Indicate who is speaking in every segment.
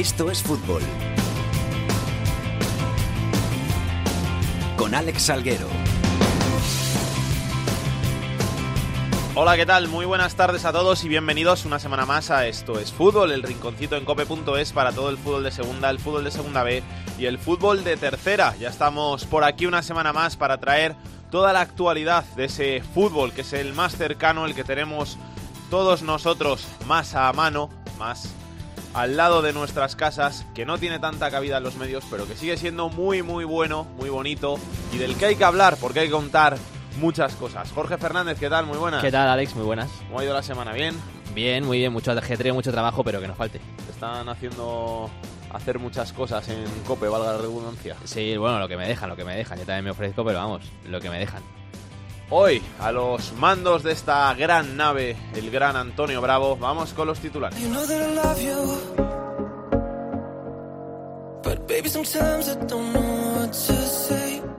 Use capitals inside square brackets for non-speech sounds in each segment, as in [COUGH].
Speaker 1: Esto es fútbol. Con Alex Salguero.
Speaker 2: Hola, ¿qué tal? Muy buenas tardes a todos y bienvenidos una semana más a Esto es Fútbol, el rinconcito en cope.es para todo el fútbol de segunda, el fútbol de segunda B y el fútbol de tercera. Ya estamos por aquí una semana más para traer toda la actualidad de ese fútbol que es el más cercano, el que tenemos todos nosotros más a mano, más al lado de nuestras casas, que no tiene tanta cabida en los medios, pero que sigue siendo muy, muy bueno, muy bonito y del que hay que hablar porque hay que contar muchas cosas. Jorge Fernández, ¿qué tal? Muy buenas.
Speaker 3: ¿Qué tal, Alex? Muy buenas.
Speaker 2: ¿Cómo ha ido la semana? ¿Bien?
Speaker 3: Bien, muy bien. Mucho ajetreo, mucho trabajo, pero que no falte.
Speaker 2: Te están haciendo hacer muchas cosas en COPE, valga la redundancia.
Speaker 3: Sí, bueno, lo que me dejan, lo que me dejan. Yo también me ofrezco, pero vamos, lo que me dejan.
Speaker 2: Hoy, a los mandos de esta gran nave, el gran Antonio Bravo, vamos con los titulares.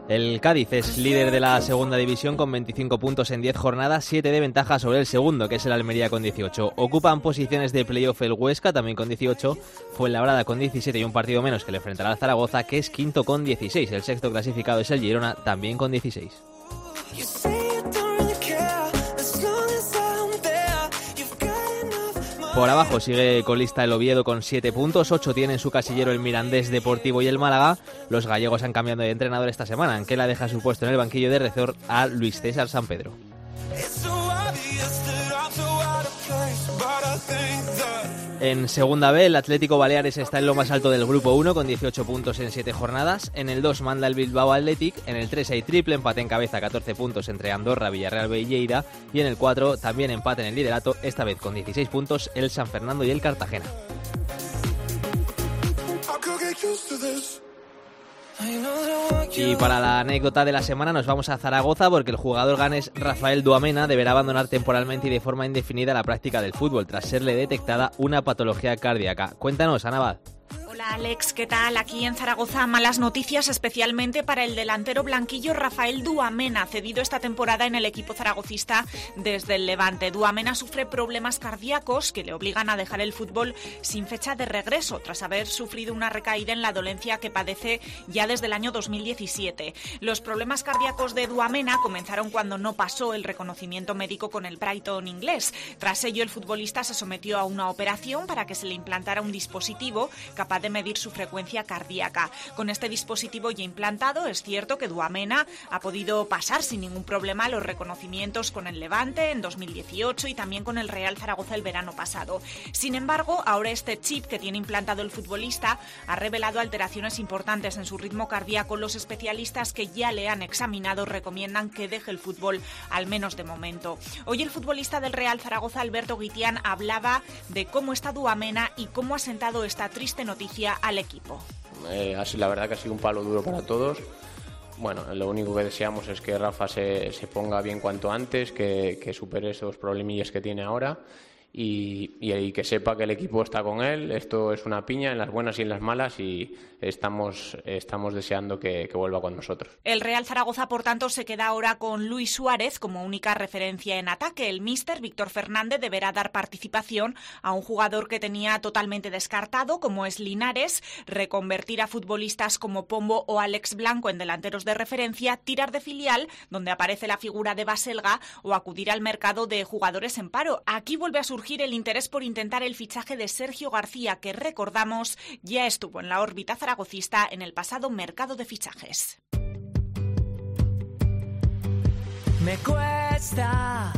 Speaker 3: El Cádiz es líder de la segunda división con 25 puntos en 10 jornadas, 7 de ventaja sobre el segundo, que es el Almería con 18. Ocupan posiciones de playoff el Huesca, también con 18, fue la Labrada con 17 y un partido menos que le enfrentará al Zaragoza, que es quinto con 16. El sexto clasificado es el Girona, también con 16. Por abajo sigue con lista el Oviedo con 7 puntos, 8 tiene en su casillero el Mirandés Deportivo y el Málaga. Los gallegos han cambiado de entrenador esta semana, en que la deja su puesto en el banquillo de Rezor a Luis César San Pedro. En segunda B, el Atlético Baleares está en lo más alto del grupo 1 con 18 puntos en 7 jornadas. En el 2 manda el Bilbao Athletic. En el 3 hay triple empate en cabeza, 14 puntos entre Andorra, Villarreal Lleida. Y en el 4 también empate en el liderato, esta vez con 16 puntos, el San Fernando y el Cartagena. Y para la anécdota de la semana nos vamos a Zaragoza porque el jugador ganes Rafael Duamena deberá abandonar temporalmente y de forma indefinida la práctica del fútbol tras serle detectada una patología cardíaca. Cuéntanos, Anabad.
Speaker 4: Hola Alex, ¿qué tal? Aquí en Zaragoza malas noticias especialmente para el delantero blanquillo Rafael Duamena, cedido esta temporada en el equipo zaragocista desde el Levante. Duamena sufre problemas cardíacos que le obligan a dejar el fútbol sin fecha de regreso tras haber sufrido una recaída en la dolencia que padece ya desde el año 2017. Los problemas cardíacos de Duamena comenzaron cuando no pasó el reconocimiento médico con el Brighton inglés. Tras ello el futbolista se sometió a una operación para que se le implantara un dispositivo capaz de medir su frecuencia cardíaca. Con este dispositivo ya implantado, es cierto que Duamena ha podido pasar sin ningún problema los reconocimientos con el Levante en 2018 y también con el Real Zaragoza el verano pasado. Sin embargo, ahora este chip que tiene implantado el futbolista ha revelado alteraciones importantes en su ritmo cardíaco. Los especialistas que ya le han examinado recomiendan que deje el fútbol, al menos de momento. Hoy el futbolista del Real Zaragoza, Alberto Guitián, hablaba de cómo está Duamena y cómo ha sentado esta triste noticia al equipo.
Speaker 5: Eh, así, la verdad que ha sido un palo duro para todos. Bueno, lo único que deseamos es que Rafa se, se ponga bien cuanto antes, que, que supere esos problemillas que tiene ahora y, y, que sepa que el equipo está con él. Esto es una piña en las buenas y en las malas y estamos, estamos deseando que, que, vuelva con nosotros.
Speaker 4: El Real Zaragoza, por tanto, se queda ahora con Luis Suárez como única referencia en ataque. El míster Víctor Fernández deberá dar participación a un jugador que tenía totalmente descartado, como es Linares, reconvertir a futbolistas como Pombo o Alex Blanco en delanteros de referencia, tirar de filial, donde aparece la figura de Baselga, o acudir al mercado de jugadores en paro. Aquí vuelve a surgir el interés por intentar el fichaje de Sergio García, que recordamos ya estuvo en la órbita zaragocista en el pasado mercado de fichajes.
Speaker 6: Me cuesta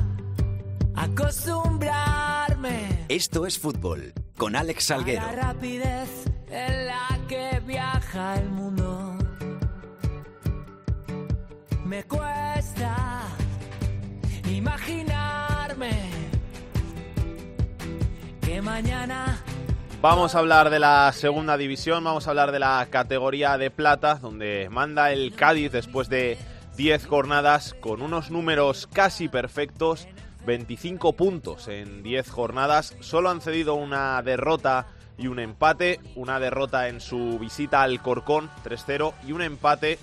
Speaker 6: acostumbrarme.
Speaker 1: Esto es fútbol con Alex Salguero.
Speaker 6: A la rapidez en la que viaja el mundo. Me cuesta imaginarme mañana.
Speaker 2: Vamos a hablar de la segunda división, vamos a hablar de la categoría de plata, donde manda el Cádiz después de 10 jornadas con unos números casi perfectos, 25 puntos en 10 jornadas, solo han cedido una derrota y un empate, una derrota en su visita al Corcón 3-0 y un empate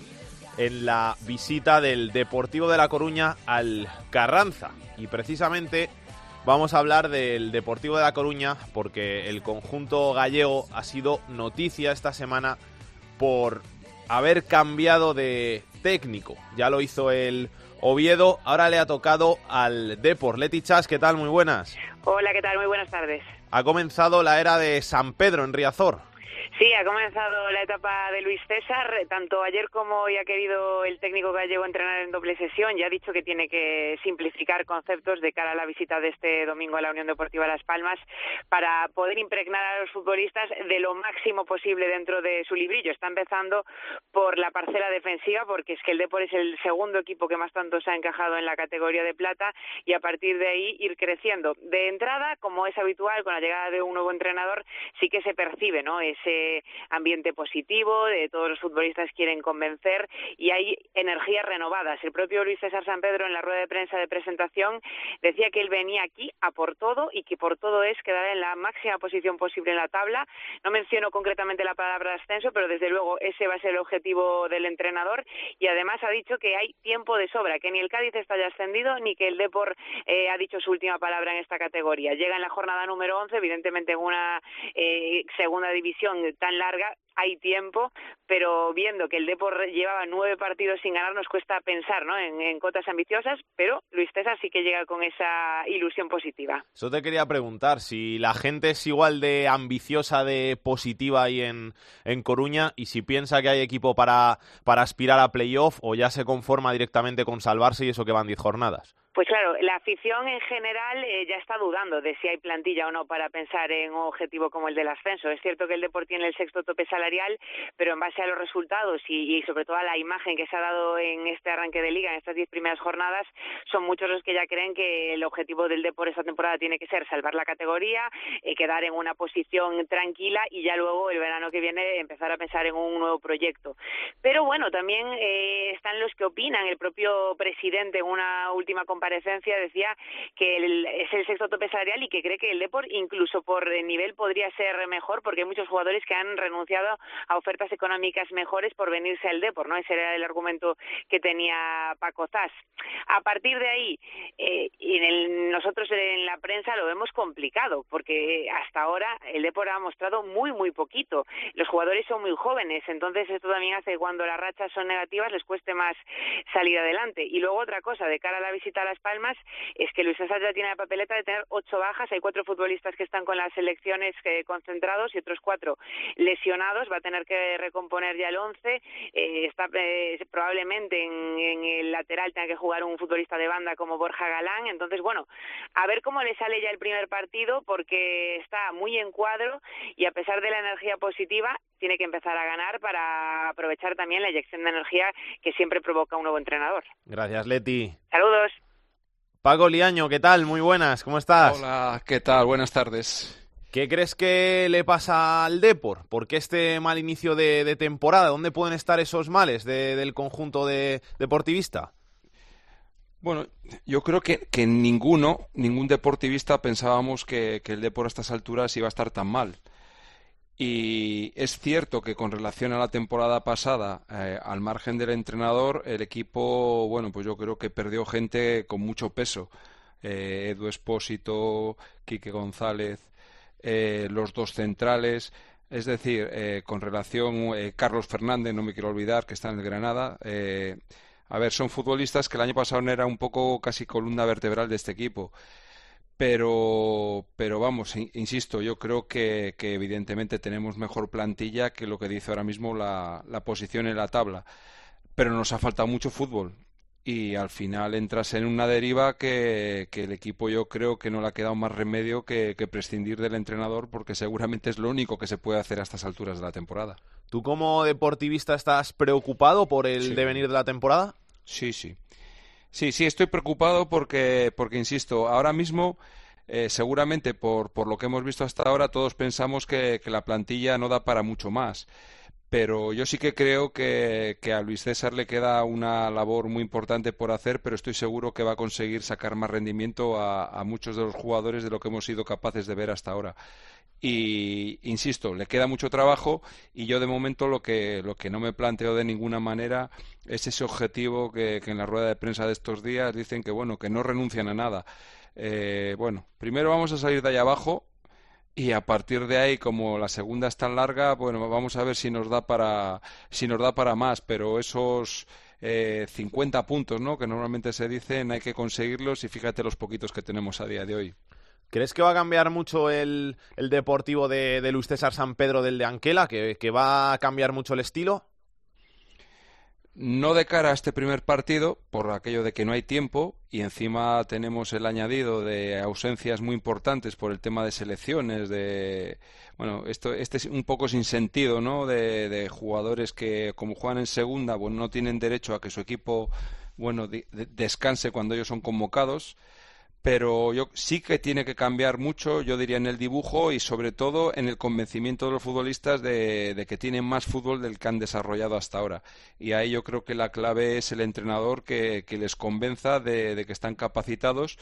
Speaker 2: en la visita del Deportivo de La Coruña al Carranza. Y precisamente vamos a hablar del Deportivo de La Coruña porque el conjunto gallego ha sido noticia esta semana por haber cambiado de técnico. Ya lo hizo el Oviedo, ahora le ha tocado al Depor. Leti Chas, ¿qué tal? Muy buenas.
Speaker 7: Hola, ¿qué tal? Muy buenas tardes.
Speaker 2: Ha comenzado la era de San Pedro en Riazor.
Speaker 7: Sí, ha comenzado la etapa de Luis César. Tanto ayer como hoy ha querido el técnico gallego entrenar en doble sesión. Ya ha dicho que tiene que simplificar conceptos de cara a la visita de este domingo a la Unión Deportiva Las Palmas para poder impregnar a los futbolistas de lo máximo posible dentro de su librillo. Está empezando por la parcela defensiva porque es que el Depor es el segundo equipo que más tanto se ha encajado en la categoría de plata y a partir de ahí ir creciendo. De entrada, como es habitual con la llegada de un nuevo entrenador, sí que se percibe, ¿no? Ese ambiente positivo, de todos los futbolistas quieren convencer y hay energías renovadas. El propio Luis César San Pedro en la rueda de prensa de presentación decía que él venía aquí a por todo y que por todo es quedar en la máxima posición posible en la tabla. No menciono concretamente la palabra ascenso, pero desde luego ese va a ser el objetivo del entrenador y además ha dicho que hay tiempo de sobra, que ni el Cádiz está ya ascendido ni que el Depor eh, ha dicho su última palabra en esta categoría. Llega en la jornada número 11, evidentemente en una eh, segunda división tan larga, hay tiempo, pero viendo que el Depor llevaba nueve partidos sin ganar, nos cuesta pensar ¿no? en, cotas ambiciosas, pero Luis César sí que llega con esa ilusión positiva.
Speaker 2: Eso te quería preguntar, si la gente es igual de ambiciosa, de positiva ahí en, en Coruña, y si piensa que hay equipo para, para aspirar a playoff o ya se conforma directamente con salvarse y eso que van diez jornadas.
Speaker 7: Pues claro, la afición en general eh, ya está dudando de si hay plantilla o no para pensar en un objetivo como el del ascenso. Es cierto que el deporte tiene el sexto tope salarial, pero en base a los resultados y, sobre todo a la imagen que se ha dado en este arranque de liga, en estas diez primeras jornadas, son muchos los que ya creen que el objetivo del deporte esta temporada tiene que ser salvar la categoría, eh, quedar en una posición tranquila y ya luego el verano que viene empezar a pensar en un nuevo proyecto. Pero bueno, también eh, están los que opinan. El propio presidente en una última comparecencia decía que es el sexto tope salarial y que cree que el Depor incluso por nivel podría ser mejor porque hay muchos jugadores que han renunciado a ofertas económicas mejores por venirse al Depor, ¿no? Ese era el argumento que tenía Paco Zas. A partir de ahí, eh, y nosotros en la prensa lo vemos complicado porque hasta ahora el Depor ha mostrado muy, muy poquito. Los jugadores son muy jóvenes, entonces esto también hace que cuando las rachas son negativas les cueste más salir adelante. Y luego otra cosa, de cara a la visita a Las Palmas, es que Luis César ya tiene la papeleta de tener ocho bajas. Hay cuatro futbolistas que están con las selecciones eh, concentrados y otros cuatro lesionados. Va a tener que recomponer ya el once. Eh, está eh, probablemente en, el lateral tenga que jugar un futbolista de banda como Borja Galán. Entonces, bueno, a ver cómo le sale ya el primer partido porque está muy en cuadro y a pesar de la energía positiva tiene que empezar a ganar para aprovechar también la inyección de energía que siempre provoca un nuevo entrenador.
Speaker 2: Gracias, Leti.
Speaker 7: Saludos.
Speaker 2: Paco Liaño, ¿qué tal? Muy buenas, ¿cómo estás?
Speaker 8: Hola, ¿qué tal? Buenas tardes.
Speaker 2: ¿Qué crees que le pasa al Depor? ¿Por qué este mal inicio de, temporada? ¿Dónde pueden estar esos males del conjunto de, deportivista?
Speaker 8: Bueno, yo creo que, que ninguno, ningún deportivista pensábamos que, que el Depor a estas alturas iba a estar tan mal. Y es cierto que con relación a la temporada pasada, eh, al margen del entrenador, el equipo, bueno, pues yo creo que perdió gente con mucho peso. Eh, Edu Espósito, Quique González, eh, los dos centrales. Es decir, con relación Carlos Fernández, no me quiero olvidar, que está en el Granada. a ver, son futbolistas que el año pasado era un poco casi columna vertebral de este equipo pero, pero vamos, insisto, yo creo que, evidentemente tenemos mejor plantilla que lo que dice ahora mismo la, posición en la tabla. Pero nos ha faltado mucho fútbol y al final entras en una deriva que, el equipo yo creo que no le ha quedado más remedio que, prescindir del entrenador porque seguramente es lo único que se puede hacer a estas alturas de la temporada.
Speaker 2: ¿Tú como deportivista estás preocupado por el devenir de la temporada?
Speaker 8: Sí, sí. Sí, sí, estoy preocupado porque, porque insisto, ahora mismo, eh, seguramente por, por lo que hemos visto hasta ahora, todos pensamos que, que la plantilla no da para mucho más pero yo sí que creo que, a Luis César le queda una labor muy importante por hacer, pero estoy seguro que va a conseguir sacar más rendimiento a, muchos de los jugadores de lo que hemos sido capaces de ver hasta ahora. Y insisto, le queda mucho trabajo y yo de momento lo que, lo que no me planteo de ninguna manera es ese objetivo que, que en la rueda de prensa de estos días dicen que bueno, que no renuncian a nada. eh, bueno, primero vamos a salir de ahí abajo y a partir de ahí, como la segunda es tan larga, bueno, vamos a ver si nos da para, si nos da para más, pero esos eh, 50 puntos, ¿no? Que normalmente se dicen, hay que conseguirlos y fíjate los poquitos que tenemos a día de hoy.
Speaker 2: ¿Crees que va a cambiar mucho el, el deportivo de, de Luis César San Pedro del de Anquela? ¿Que, ¿Que va a cambiar mucho el estilo?
Speaker 8: No de cara a este primer partido, por aquello de que no hay tiempo, y encima tenemos el añadido de ausencias muy importantes por el tema de selecciones, de bueno, esto este es un poco sin sentido, ¿no? De, de jugadores que como juegan en segunda, bueno, no tienen derecho a que su equipo bueno de, de, descanse cuando ellos son convocados pero yo sí que tiene que cambiar mucho, yo diría, en el dibujo y sobre todo en el convencimiento de los futbolistas de, que tienen más fútbol del que han desarrollado hasta ahora. Y ahí yo creo que la clave es el entrenador que, les convenza de que están capacitados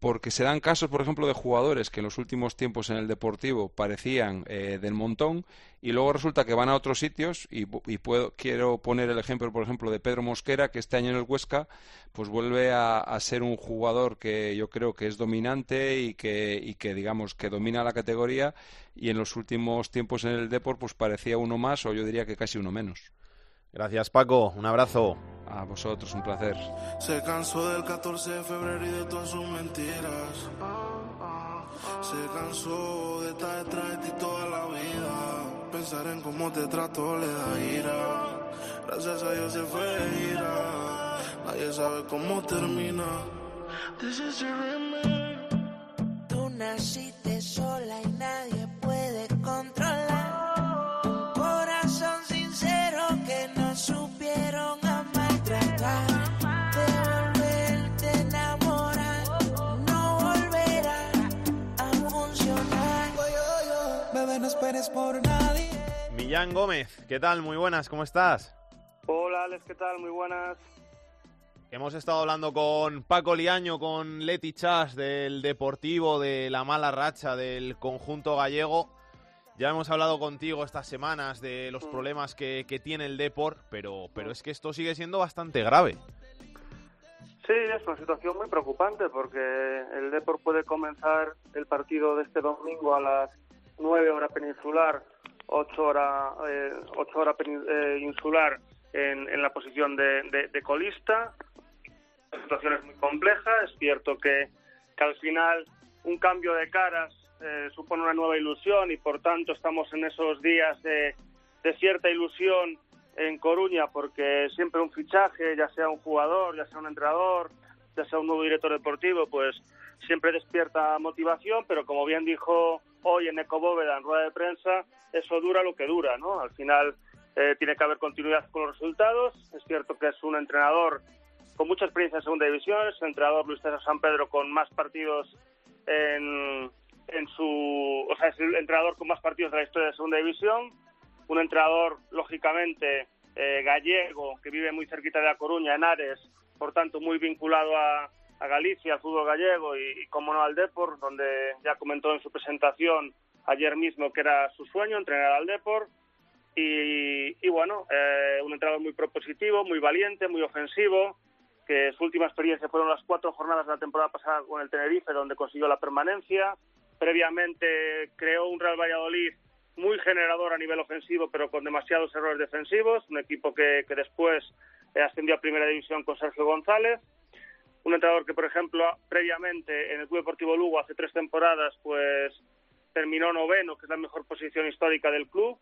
Speaker 8: porque se dan casos, por ejemplo, de jugadores que en los últimos tiempos en el deportivo parecían eh, del montón y luego resulta que van a otros sitios y, y puedo, quiero poner el ejemplo, por ejemplo, de Pedro Mosquera, que este año en el Huesca pues vuelve a, ser un jugador que yo creo que es dominante y que, y que, digamos, que domina la categoría y en los últimos tiempos en el deporte pues parecía uno más o yo diría que casi uno menos.
Speaker 2: Gracias, Paco. Un abrazo.
Speaker 8: A vosotros, un placer.
Speaker 9: Se cansó del 14 de febrero y de todas sus mentiras. Se cansó de estar detrás de ti toda la vida. Pensar en cómo te trato le da ira. Gracias a Dios se fue de ira. Nadie sabe cómo termina. This is your remake.
Speaker 6: Tú naciste sola y nadie
Speaker 2: Gómez, ¿qué tal? Muy buenas, ¿cómo estás?
Speaker 10: Hola, Alex, ¿qué tal? Muy buenas.
Speaker 2: Hemos estado hablando con Paco Liaño, con Leti Chas del Deportivo, de la mala racha del conjunto gallego. Ya hemos hablado contigo estas semanas de los problemas que, que tiene el Deport, pero, pero es que esto sigue siendo bastante grave.
Speaker 10: Sí, es una situación muy preocupante porque el Deport puede comenzar el partido de este domingo a las 9 horas peninsular, 8 horas eh, 8 hora eh, insular en, en, la posición de, de, de colista. La situación es muy compleja, es cierto que, que al final un cambio de caras eh, supone una nueva ilusión y por tanto estamos en esos días de, de, cierta ilusión en Coruña porque siempre un fichaje, ya sea un jugador, ya sea un entrenador, ya sea un nuevo director deportivo, pues siempre despierta motivación, pero como bien dijo hoy en Ecobóveda en rueda de prensa, eso dura lo que dura, ¿no? Al final eh, tiene que haber continuidad con los resultados. Es cierto que es un entrenador con mucha experiencia en segunda división, es un entrenador Luis César San Pedro con más partidos en, en su, o sea, es el entrenador con más partidos de la historia de segunda división, un entrenador lógicamente eh, gallego que vive muy cerquita de La Coruña, en Ares, por tanto muy vinculado a, a Galicia, al fútbol gallego y, como no al Deport, donde ya comentó en su presentación ayer mismo que era su sueño entrenar al Deport y, y bueno, eh, un entrenador muy propositivo, muy valiente, muy ofensivo, que su última experiencia fueron las cuatro jornadas de la temporada pasada con el Tenerife, donde consiguió la permanencia. Previamente creó un Real Valladolid muy generador a nivel ofensivo, pero con demasiados errores defensivos. Un equipo que, que después eh, ascendió a Primera División con Sergio González. Un entrenador que, por ejemplo, previamente en el Club Deportivo Lugo, hace tres temporadas, pues terminó noveno, que es la mejor posición histórica del club.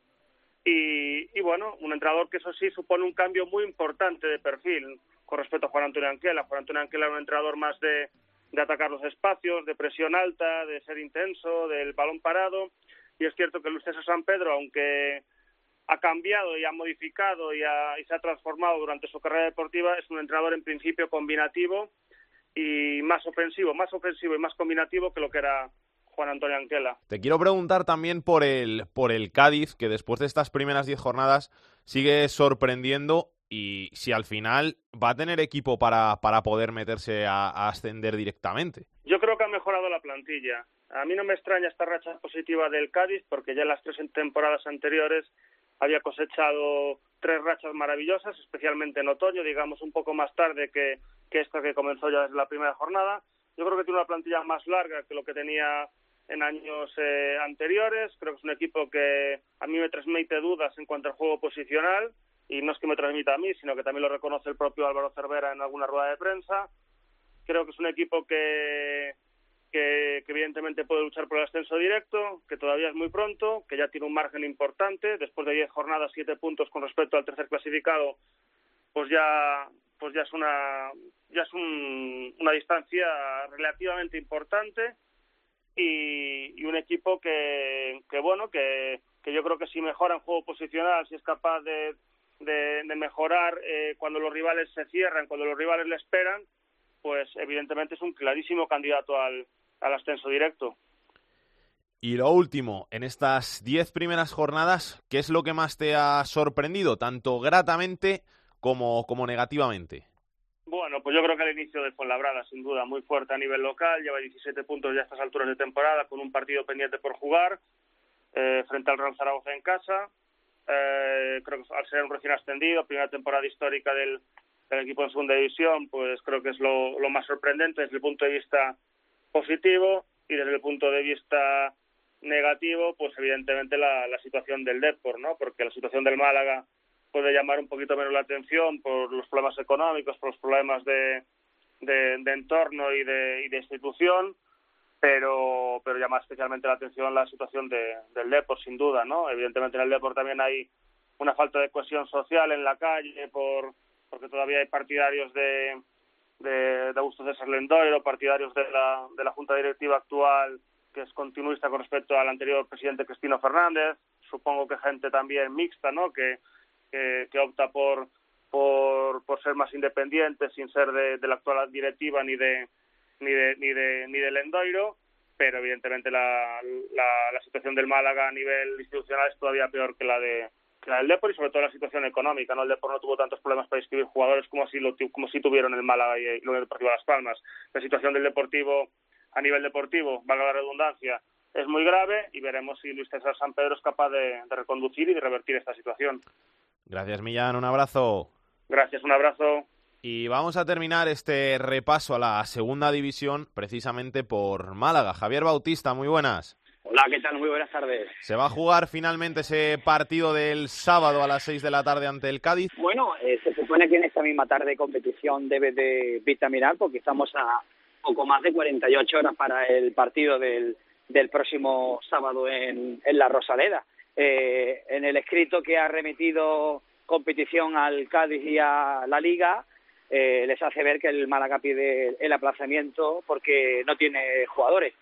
Speaker 10: Y, y, bueno, un entrenador que eso sí supone un cambio muy importante de perfil con respecto a Juan Antonio Anquela. Juan Antonio Anquela era un entrenador más de, de atacar los espacios, de presión alta, de ser intenso, del balón parado. Y es cierto que Luis César San Pedro, aunque ha cambiado y ha modificado y, ha, y se ha transformado durante su carrera deportiva, es un entrenador en principio combinativo y más ofensivo, más ofensivo y más combinativo que lo que era Juan Antonio Anquela.
Speaker 2: Te quiero preguntar también por el, por el Cádiz, que después de estas primeras diez jornadas sigue sorprendiendo y si al final va a tener equipo para, para poder meterse a, a, ascender directamente.
Speaker 10: Yo creo que ha mejorado la plantilla. A mí no me extraña esta racha positiva del Cádiz porque ya en las tres temporadas anteriores había cosechado tres rachas maravillosas, especialmente en otoño, digamos un poco más tarde que, que esta que comenzó ya desde la primera jornada yo creo que tiene una plantilla más larga que lo que tenía en años eh, anteriores. Creo que es un equipo que a mí me transmite dudas en cuanto al juego posicional y no es que me transmita a mí, sino que también lo reconoce el propio Álvaro Cervera en alguna rueda de prensa. Creo que es un equipo que, que, evidentemente puede luchar por el ascenso directo, que todavía es muy pronto, que ya tiene un margen importante. Después de 10 jornadas, 7 puntos con respecto al tercer clasificado, pues ya pues ya es una ya es una distancia relativamente importante y, un equipo que, que bueno que, que yo creo que si mejora en juego posicional si es capaz de, de, mejorar eh, cuando los rivales se cierran cuando los rivales le esperan pues evidentemente es un clarísimo candidato al, al ascenso directo
Speaker 2: y lo último, en estas diez primeras jornadas, ¿qué es lo que más te ha sorprendido, tanto gratamente como, como negativamente?
Speaker 10: Bueno, pues yo creo que el inicio de Fuenlabrada, sin duda, muy fuerte a nivel local, lleva 17 puntos ya a estas alturas de temporada, con un partido pendiente por jugar, eh, frente al Real Zaragoza en casa. Eh, creo que al ser un recién ascendido, primera temporada histórica del, equipo en segunda división, pues creo que es lo, más sorprendente desde el punto de vista positivo y desde el punto de vista negativo, pues evidentemente la, la situación del Depor, ¿no? Porque la situación del Málaga puede llamar un poquito menos la atención por los problemas económicos, por los problemas de, de, entorno y de, y de institución, pero, pero llama especialmente la atención la situación de, del Depor, sin duda, ¿no? Evidentemente en el Depor también hay una falta de cohesión social en la calle por porque todavía hay partidarios de, de, de Augusto César Lendoiro, partidarios de la, de la Junta Directiva actual que es continuista con respecto al anterior presidente Cristino Fernández, supongo que gente también mixta, ¿no? Que, que, opta por, por, por, ser más independiente sin ser de, la actual directiva ni de ni de ni de ni del Endoiro pero evidentemente la, la, situación del Málaga a nivel institucional es todavía peor que la de del Depor y sobre todo la situación económica no el Depor no tuvo tantos problemas para inscribir jugadores como si lo como si tuvieron el Málaga y, lo Deportivo Las Palmas la situación del Deportivo a nivel deportivo valga la redundancia es muy grave y veremos si Luis César San Pedro es capaz de reconducir y de revertir esta situación.
Speaker 2: Gracias, Millán. Un abrazo.
Speaker 10: Gracias, un abrazo.
Speaker 2: Y vamos a terminar este repaso a la segunda división precisamente por Málaga. Javier Bautista, muy buenas.
Speaker 11: Hola, ¿qué tal? Muy buenas tardes.
Speaker 2: ¿Se va a jugar finalmente ese partido del sábado a las seis de la tarde ante el Cádiz?
Speaker 11: Bueno, eh, se supone que en esta misma tarde competición debe de vitaminar porque estamos a poco más de 48 horas para el partido del, del próximo sábado en, en La Rosaleda. Eh, en el escrito que ha remitido competición al Cádiz y a la Liga, eh, les hace ver que el Málaga pide el aplazamiento porque no tiene jugadores.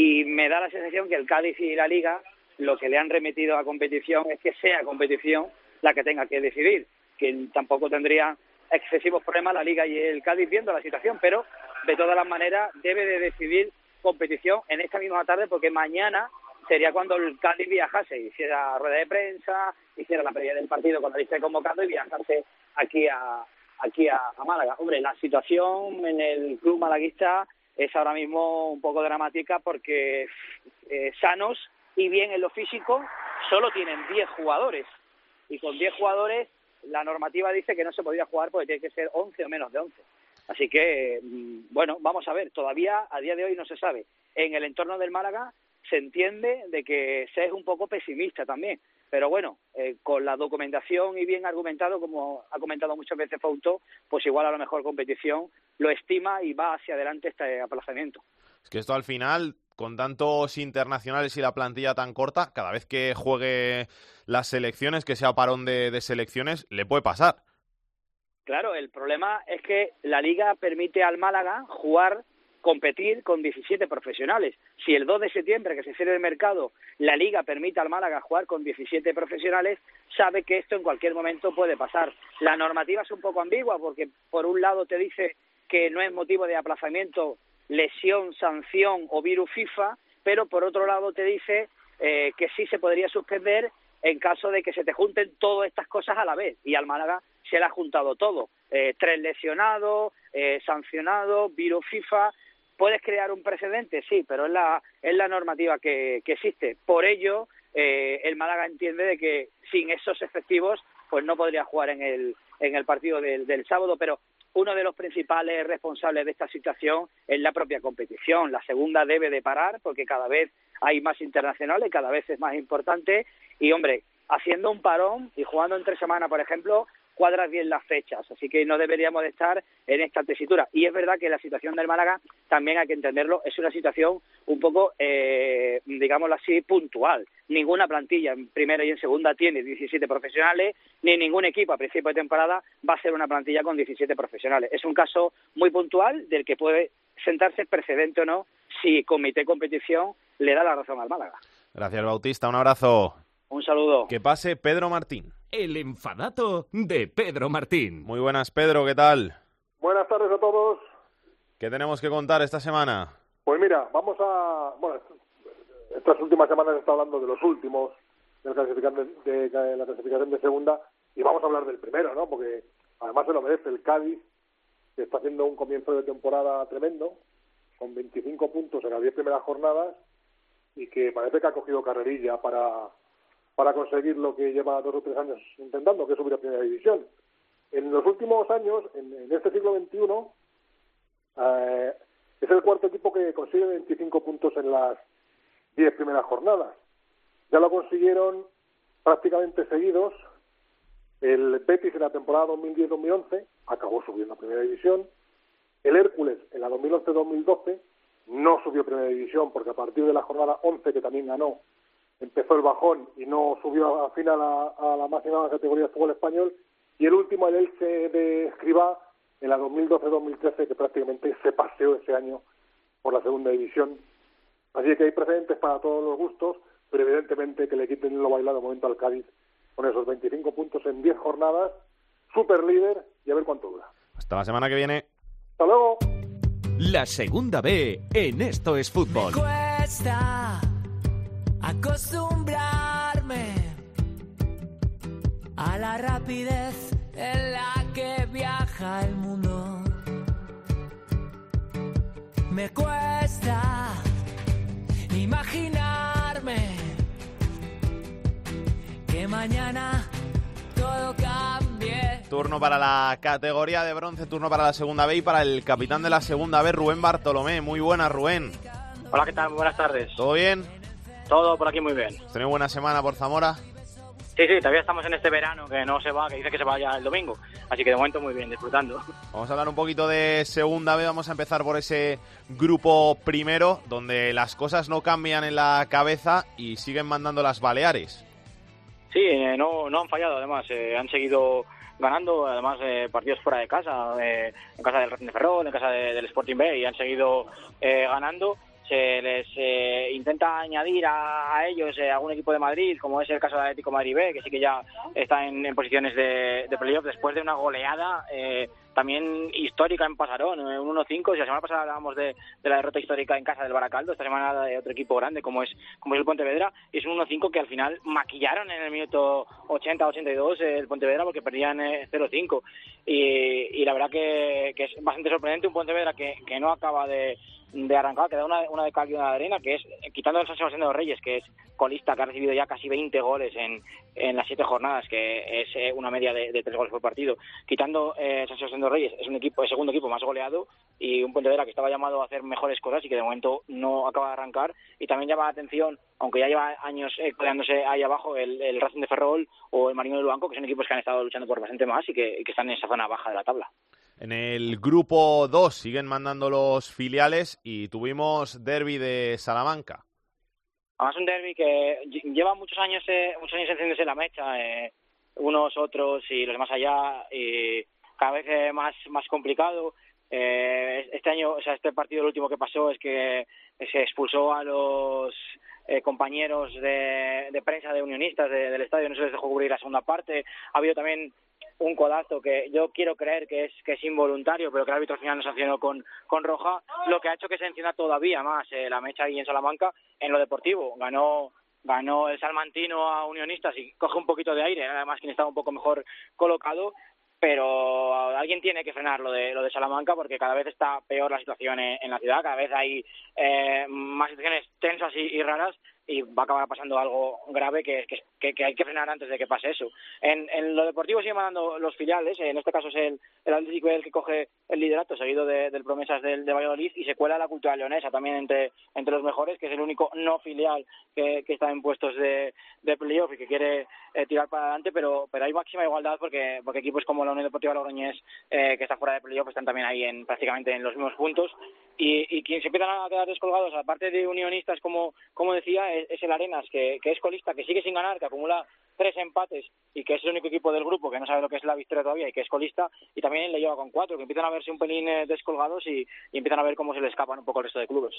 Speaker 11: Y me da la sensación que el Cádiz y la Liga lo que le han remitido a competición es que sea competición la que tenga que decidir, que tampoco tendría excesivos problemas la Liga y el Cádiz viendo la situación, pero de todas las maneras debe de decidir competición en esta misma tarde porque mañana sería cuando el Cádiz viajase, hiciera rueda de prensa, hiciera la previa del partido con la lista de convocando y viajase aquí a aquí a, Málaga. Hombre, la situación en el club malaguista es ahora mismo un poco dramática porque eh, sanos y bien en lo físico solo tienen 10 jugadores y con 10 jugadores la normativa dice que no se podría jugar porque tiene que ser 11 o menos de 11. Así que, mm, bueno, vamos a ver, todavía a día de hoy no se sabe. En el entorno del Málaga se entiende de que se es un poco pesimista también. Pero bueno, eh, con la documentación y bien argumentado, como ha comentado muchas veces Fauto, pues igual a lo mejor competición lo estima y va hacia adelante este aplazamiento.
Speaker 2: Es que esto al final, con tantos internacionales y la plantilla tan corta, cada vez que juegue las selecciones, que sea parón de, de selecciones, le puede pasar.
Speaker 11: Claro, el problema es que la liga permite al Málaga jugar competir con 17 profesionales. Si el 2 de septiembre, que se cierre el mercado, la Liga permite al Málaga jugar con 17 profesionales, sabe que esto en cualquier momento puede pasar. La normativa es un poco ambigua porque, por un lado, te dice que no es motivo de aplazamiento lesión, sanción o virus FIFA, pero por otro lado te dice eh, que sí se podría suspender en caso de que se te junten todas estas cosas a la vez. Y al Málaga se le ha juntado todo. Eh, tres lesionados, eh, sancionados, virus FIFA, ¿Puedes crear un precedente? Sí, pero es la, es la normativa que, que existe. Por ello, eh, el Málaga entiende de que sin esos efectivos pues no podría jugar en el, en el partido del, del sábado, pero uno de los principales responsables de esta situación es la propia competición. La segunda debe de parar porque cada vez hay más internacionales, cada vez es más importante y, hombre, haciendo un parón y jugando en tres semanas, por ejemplo, cuadras bien las fechas, así que no deberíamos de estar en esta tesitura. Y es verdad que la situación del Málaga, también hay que entenderlo, es una situación un poco, eh, digámoslo así, puntual. Ninguna plantilla en primera y en segunda tiene 17 profesionales, ni ningún equipo a principio de temporada va a ser una plantilla con 17 profesionales. Es un caso muy puntual del que puede sentarse precedente o no si comité competición le da la razón al Málaga.
Speaker 2: Gracias, Bautista. Un abrazo.
Speaker 11: Un saludo.
Speaker 2: Que pase Pedro Martín.
Speaker 12: El enfadato de Pedro Martín.
Speaker 2: Muy buenas, Pedro, ¿qué tal?
Speaker 13: Buenas tardes a todos.
Speaker 2: ¿Qué tenemos que contar esta semana?
Speaker 13: Pues mira, vamos a. Bueno, estas últimas semanas se está hablando de los últimos de la clasificación de, de, la clasificación de segunda y vamos a hablar del primero, ¿no? Porque además se lo merece el Cádiz, que está haciendo un comienzo de temporada tremendo, con 25 puntos en las 10 primeras jornadas y que parece que ha cogido carrerilla para para conseguir lo que lleva dos o tres años intentando, que es subir a primera división. En los últimos años, en, este siglo XXI, eh, es el cuarto equipo que consigue 25 puntos en las 10 primeras jornadas. Ya lo consiguieron prácticamente seguidos el Betis en la temporada 2010-2011, acabó subiendo a primera división. El Hércules en la 2011-2012 no subió a primera división porque a partir de la jornada 11, que también ganó, empezó el bajón y no subió al final a, la máxima categoría de fútbol español. Y el último, el Elche de Escribá, en la 2012-2013, que prácticamente se paseó ese año por la segunda división. Así que hay precedentes para todos los gustos, pero evidentemente que le quiten lo bailado momento al Cádiz con esos 25 puntos en 10 jornadas, super líder y a ver cuánto dura.
Speaker 2: Hasta la semana que viene.
Speaker 13: Hasta luego.
Speaker 12: La segunda B en Esto es Fútbol
Speaker 6: acostumbrarme a la rapidez en la que viaja el mundo. Me cuesta imaginarme que mañana todo cambie.
Speaker 2: Turno para la categoría de bronce, turno para la segunda B y para el capitán de la segunda B, Rubén Bartolomé. Muy buena, Rubén.
Speaker 14: Hola, ¿qué tal? Buenas tardes.
Speaker 2: ¿Todo bien?
Speaker 14: Todo por aquí muy bien.
Speaker 2: ¿Has tenido buena semana por Zamora?
Speaker 14: Sí, sí, todavía estamos en este verano que no se va, que dice que se va ya el domingo. Así que de momento muy bien, disfrutando.
Speaker 2: Vamos a hablar un poquito de segunda vez. Vamos a empezar por ese grupo primero, donde las cosas no cambian en la cabeza y siguen mandando las Baleares.
Speaker 14: Sí, eh, no, no han fallado, además. Eh, han seguido ganando, además, eh, partidos fuera de casa, en casa del Racing de Ferrol, en casa del Sporting B, y han seguido ganando se les eh, intenta añadir a, ellos eh, algún equipo de Madrid, como es el caso del Atlético Madrid B, que sí que ya está en, posiciones de, de playoff después de una goleada eh, también histórica en Pasarón, un 1-5. Si la semana pasada hablábamos de, la derrota histórica en casa del Baracaldo, esta semana de otro equipo grande como es como es el Pontevedra, y es un 1-5 que al final maquillaron en el minuto 80-82 el Pontevedra porque perdían 0-5. Y, y, la verdad que, que, es bastante sorprendente un Pontevedra que, que no acaba de de arrancada, queda una, una de cal y una de arena, que es, quitando el San Sebastián de los Reyes, que es colista, que ha recibido ya casi 20 goles en, en las siete jornadas, que es eh, una media de, tres goles por partido. Quitando eh, San Sebastián de los Reyes, es un equipo, el segundo equipo más goleado y un Pontevedra que estaba llamado a hacer mejores cosas y que de momento no acaba de arrancar. Y también llama la atención, aunque ya lleva años eh, ahí abajo, el, el Racing de Ferrol o el Marino del Banco, que son equipos que han estado luchando por bastante más y que, que están en esa zona baja de la tabla.
Speaker 2: En el grupo 2 siguen mandando los filiales y tuvimos derby de Salamanca.
Speaker 14: Además un derby que lleva muchos años, eh, muchos años encendiéndose la mecha, eh, unos, otros y los demás allá, y cada vez más, más complicado. Eh, este año, o sea, este partido el último que pasó es que se expulsó a los eh, compañeros de, de, prensa de unionistas del estadio, no se les dejó cubrir la segunda parte. Ha habido también un codazo que yo quiero creer que es que es involuntario, pero que el árbitro al final no sancionó con, con roja, lo que ha hecho que se encienda todavía más eh, la mecha ahí en Salamanca en lo deportivo. Ganó ganó el Salmantino a Unionistas y coge un poquito de aire, además quien estaba un poco mejor colocado, pero alguien tiene que frenar lo de lo de Salamanca porque cada vez está peor la situación en, la ciudad, cada vez hay eh, más situaciones tensas y, raras y va a acabar pasando algo grave que, que que, hay que frenar antes de que pase eso. En, en lo deportivo siguen mandando los filiales, en este caso es el, el Atlético el que coge el liderato, seguido de, del Promesas del, de Valladolid, y se cuela la cultura leonesa también entre, entre los mejores, que es el único no filial que, que está en puestos de, de playoff y que quiere eh, tirar para adelante, pero, pero hay máxima igualdad porque, porque equipos como la Unión Deportiva Logroñés, eh, que está fuera de playoff, están también ahí en prácticamente en los mismos puntos. Y, y quien se empiezan a quedar descolgados, aparte de unionistas, como, como decía, es, el Arenas, que, que es colista, que sigue sin ganar, que acumula tres empates y que es el único equipo del grupo que no sabe lo que es la victoria todavía y que es colista, y también le lleva con cuatro, que empiezan a verse un pelín eh, descolgados y, y empiezan a ver cómo se le escapan un poco el resto de clubes.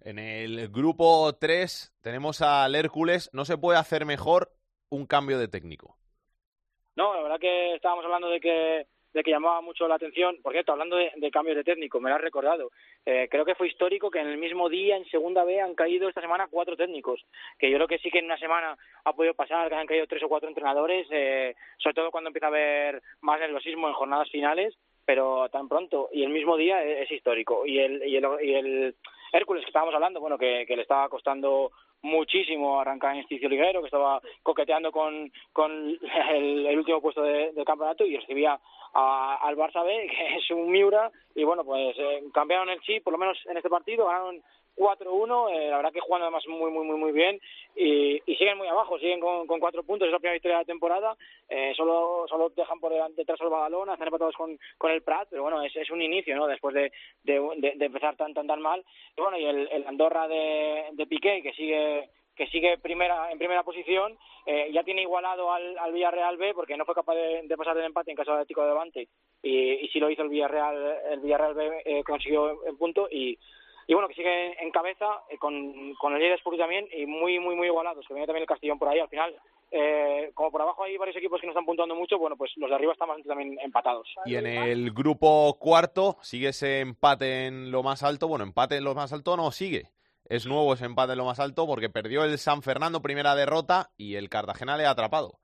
Speaker 2: En el grupo 3 tenemos al Hércules. No se puede hacer mejor un cambio de técnico.
Speaker 14: No, la verdad que estábamos hablando de que de que llamaba mucho la atención. Por cierto, hablando de, cambios de técnico, me lo has recordado. Eh, creo que fue histórico que en el mismo día, en segunda B, han caído esta semana cuatro técnicos. Que yo creo que sí que en una semana ha podido pasar, que han caído tres o cuatro entrenadores, eh, sobre todo cuando empieza a haber más nerviosismo en jornadas finales, pero tan pronto. Y el mismo día es, histórico. Y el, y el, y el Hércules que estábamos hablando, bueno, que, que le estaba costando muchísimo arrancar en Esticio Liguero, que estaba coqueteando con, con el, el último puesto de, del campeonato y recibía a, al Barça B, [LAUGHS] que es un Miura, y bueno, pues eh, cambiaron el chip, por lo menos en este partido, ganaron 4-1, eh, la verdad que jugando además muy, muy, muy, muy bien y, y siguen muy abajo, siguen con, cuatro puntos, es la primera victoria de la temporada, eh, solo, solo dejan por delante tras el balón, hacen empatados con, con el Prat, pero bueno, es, es un inicio, ¿no? Después de, de, de, empezar tan, tan, tan mal. Y bueno, y el, el Andorra de, de Piqué, que sigue que sigue primera en primera posición, eh, ya tiene igualado al, al Villarreal B porque no fue capaz de, de pasar del empate en caso de Atlético de Levante y, y sí lo hizo el Villarreal el Villarreal B eh, consiguió el punto y y bueno, que sigue en cabeza eh, con, con el Spurs también y muy, muy, muy igualados, que viene también el Castellón por ahí. Al final, eh, como por abajo hay varios equipos que no están puntuando mucho, bueno, pues los de arriba están bastante también empatados.
Speaker 2: Y en el grupo cuarto, ¿sigue ese empate en lo más alto? Bueno, empate en lo más alto no sigue. Es nuevo ese empate en lo más alto porque perdió el San Fernando primera derrota y el Cartagena le ha atrapado.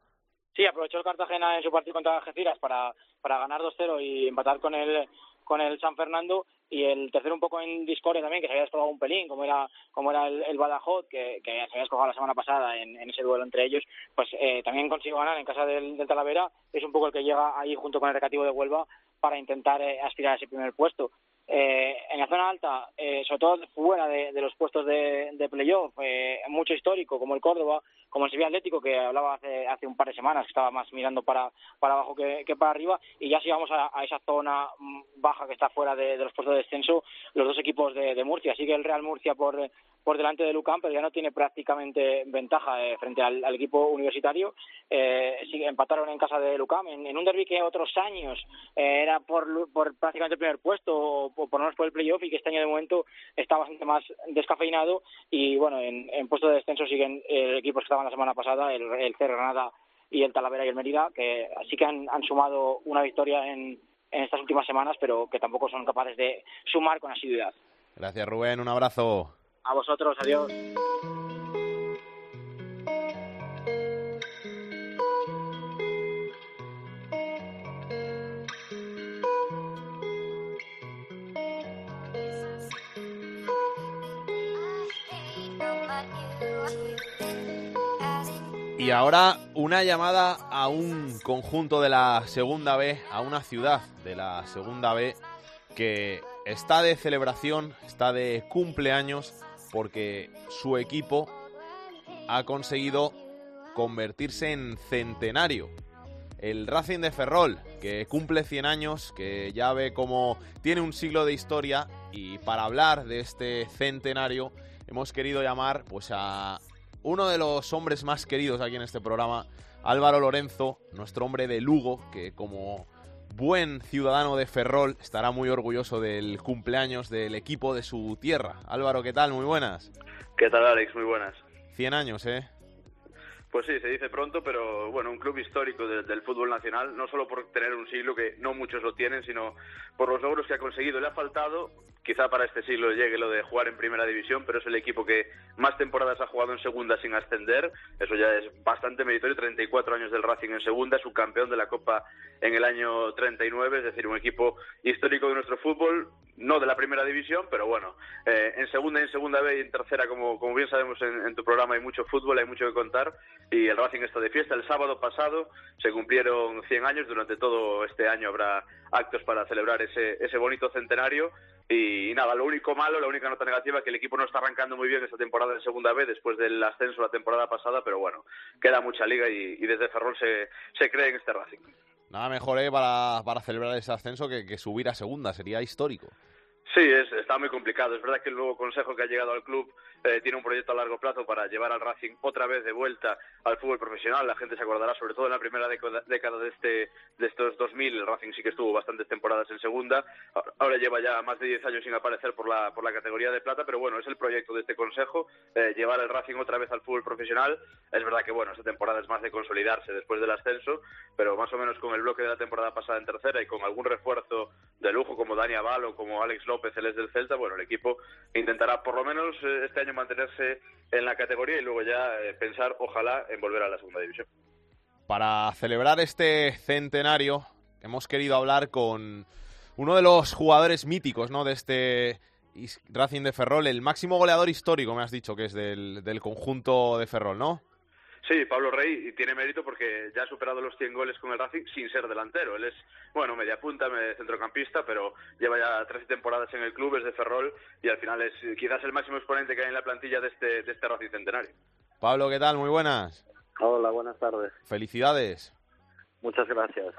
Speaker 14: Sí, aprovechó el Cartagena en su partido contra Algeciras para, para ganar 2-0 y empatar con el, con el San Fernando y el tercero un poco en discordia también, que se había descolgado un pelín, como era como era el, Badajoz, que, se había descolgado la semana pasada en, ese duelo entre ellos, pues eh, también consiguió ganar en casa del, del Talavera, es un poco el que llega ahí junto con el Recativo de Huelva para intentar eh, aspirar a ese primer puesto. Eh, en la zona alta, eh, sobre todo fuera de, de los puestos de, de playoff, eh, mucho histórico, como el Córdoba, como el Sevilla Atlético, que hablaba hace, hace un par de semanas, que estaba más mirando para, para abajo que, que para arriba, y ya si vamos a, a esa zona mm, baja que está fuera de, los puestos de descenso, los dos equipos de, de Murcia. Sigue el Real Murcia por, por delante de Lucán, pero ya no tiene prácticamente ventaja eh, frente al, equipo universitario. Eh, sigue, empataron en casa de Lucán, en, un derby que otros años eh, era por, por prácticamente el primer puesto, por menos por el playoff, y que este año de momento está bastante más descafeinado. Y bueno, en, en puesto de descenso siguen eh, equipos que estaban la semana pasada, el, el Cerro Granada y el Talavera y el Mérida, que sí que han, han sumado una victoria en, en estas últimas semanas, pero que tampoco son capaces de sumar con asiduidad.
Speaker 2: Gracias, Rubén. Un abrazo.
Speaker 14: A vosotros, adiós.
Speaker 2: Y ahora una llamada a un conjunto de la Segunda B, a una ciudad de la Segunda B que está de celebración, está de cumpleaños porque su equipo ha conseguido convertirse en centenario. El Racing de Ferrol, que cumple 100 años, que ya ve como tiene un siglo de historia y para hablar de este centenario hemos querido llamar pues a uno de los hombres más queridos aquí en este programa, Álvaro Lorenzo, nuestro hombre de Lugo, que como buen ciudadano de Ferrol estará muy orgulloso del cumpleaños del equipo de su tierra. Álvaro, ¿qué tal? Muy buenas.
Speaker 15: ¿Qué tal, Alex? Muy buenas.
Speaker 2: 100 años, ¿eh?
Speaker 15: Pues sí, se dice pronto, pero bueno, un club histórico de, del fútbol nacional, no solo por tener un siglo que no muchos lo tienen, sino por los logros que ha conseguido. Le ha faltado quizá para este siglo llegue lo de jugar en primera división, pero es el equipo que más temporadas ha jugado en segunda sin ascender. Eso ya es bastante meritorio. 34 años del Racing en segunda, subcampeón de la Copa en el año 39, es decir, un equipo histórico de nuestro fútbol, no de la primera división, pero bueno, eh, en segunda en segunda B y en tercera, como, como bien sabemos en, en, tu programa, hay mucho fútbol, hay mucho que contar y el Racing está de fiesta. El sábado pasado se cumplieron 100 años, durante todo este año habrá actos para celebrar ese, ese bonito centenario y, nada, lo único malo, la única nota negativa que el equipo no está arrancando muy bien esta temporada en segunda B después del ascenso la temporada pasada, pero bueno, queda mucha liga y, y desde Ferrol se, se cree en este Racing.
Speaker 2: Nada mejor ¿eh? para, para celebrar ese ascenso que, que subir a segunda, sería histórico.
Speaker 15: Sí, es, está muy complicado. Es verdad que el nuevo consejo que ha llegado al club eh, tiene un proyecto a largo plazo para llevar al Racing otra vez de vuelta al fútbol profesional. La gente se acordará, sobre todo en la primera década, de, este, de estos 2000, el Racing sí que estuvo bastantes temporadas en segunda. Ahora lleva ya más de 10 años sin aparecer por la, por la categoría de plata, pero bueno, es el proyecto de este consejo, eh, llevar al Racing otra vez al fútbol profesional. Es verdad que bueno, esta temporada es más de consolidarse después del ascenso, pero más o menos con el bloque de la temporada pasada en tercera y con algún refuerzo de lujo como Dani Avalo, como Alex López, el es del Celta, bueno, el equipo intentará por lo menos eh, este año mantenerse en la categoría y luego ya eh, pensar, ojalá, en volver a la segunda división.
Speaker 2: Para celebrar este centenario, hemos querido hablar con uno de los jugadores míticos ¿no? de este Racing de Ferrol, el máximo goleador histórico, me has dicho, que es del, del conjunto de Ferrol, ¿no?
Speaker 15: Sí, Pablo Rey y tiene mérito porque ya ha superado los 100 goles con el Racing sin ser delantero. Él es, bueno, media punta, centrocampista, pero lleva ya 13 temporadas en el club, es de Ferrol y al final es quizás el máximo exponente que hay en la plantilla de este, de este Racing centenario.
Speaker 2: Pablo, ¿qué tal? Muy buenas.
Speaker 16: Hola, buenas tardes.
Speaker 2: Felicidades.
Speaker 16: Muchas gracias.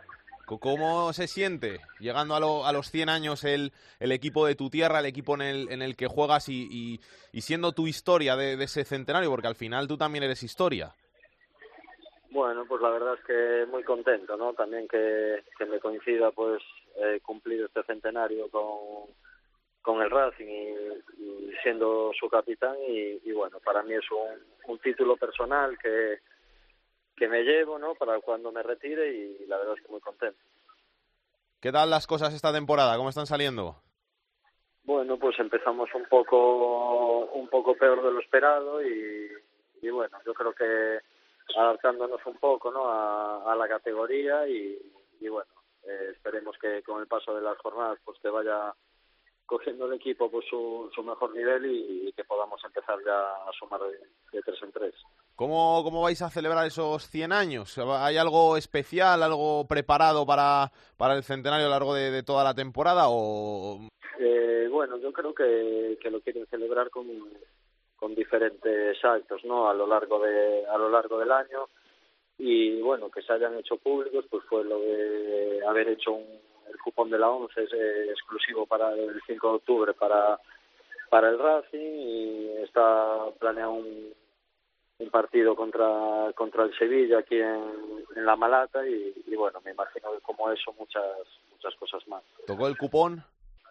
Speaker 2: ¿Cómo se siente llegando a, lo, a los 100 años el, el, equipo de tu tierra, el equipo en el, en el que juegas y, y, y siendo tu historia de, de ese centenario? Porque al final tú también eres historia.
Speaker 16: Bueno, pues la verdad es que muy contento, ¿no? También que, que me coincida, pues, eh, cumplir este centenario con, con el Racing y, y siendo su capitán y, y, bueno, para mí es un, un título personal que, que me llevo, ¿no? Para cuando me retire y la verdad es que muy contento.
Speaker 2: ¿Qué tal las cosas esta temporada? ¿Cómo están saliendo?
Speaker 16: Bueno, pues empezamos un poco un poco peor de lo esperado y, y bueno, yo creo que adaptándonos un poco ¿no? a, a la categoría y, y bueno, eh, esperemos que con el paso de las jornadas pues que vaya cogiendo el equipo pues su, su mejor nivel y, y, que podamos empezar ya a sumar de, de tres en tres.
Speaker 2: ¿Cómo, ¿Cómo vais a celebrar esos 100 años? ¿Hay algo especial, algo preparado para, para el centenario a lo largo de, de toda la temporada? o
Speaker 16: eh, Bueno, yo creo que, que lo quieren celebrar con, con diferentes actos no a lo largo de a lo largo del año. Y bueno que se hayan hecho públicos pues fue lo de haber hecho un, el cupón de la ONCE eh, exclusivo para el 5 de octubre para para el Racing. Y está planeado un, un partido contra contra el Sevilla aquí en, en la Malata. Y, y bueno me imagino que como eso muchas muchas cosas más.
Speaker 2: Tocó el cupón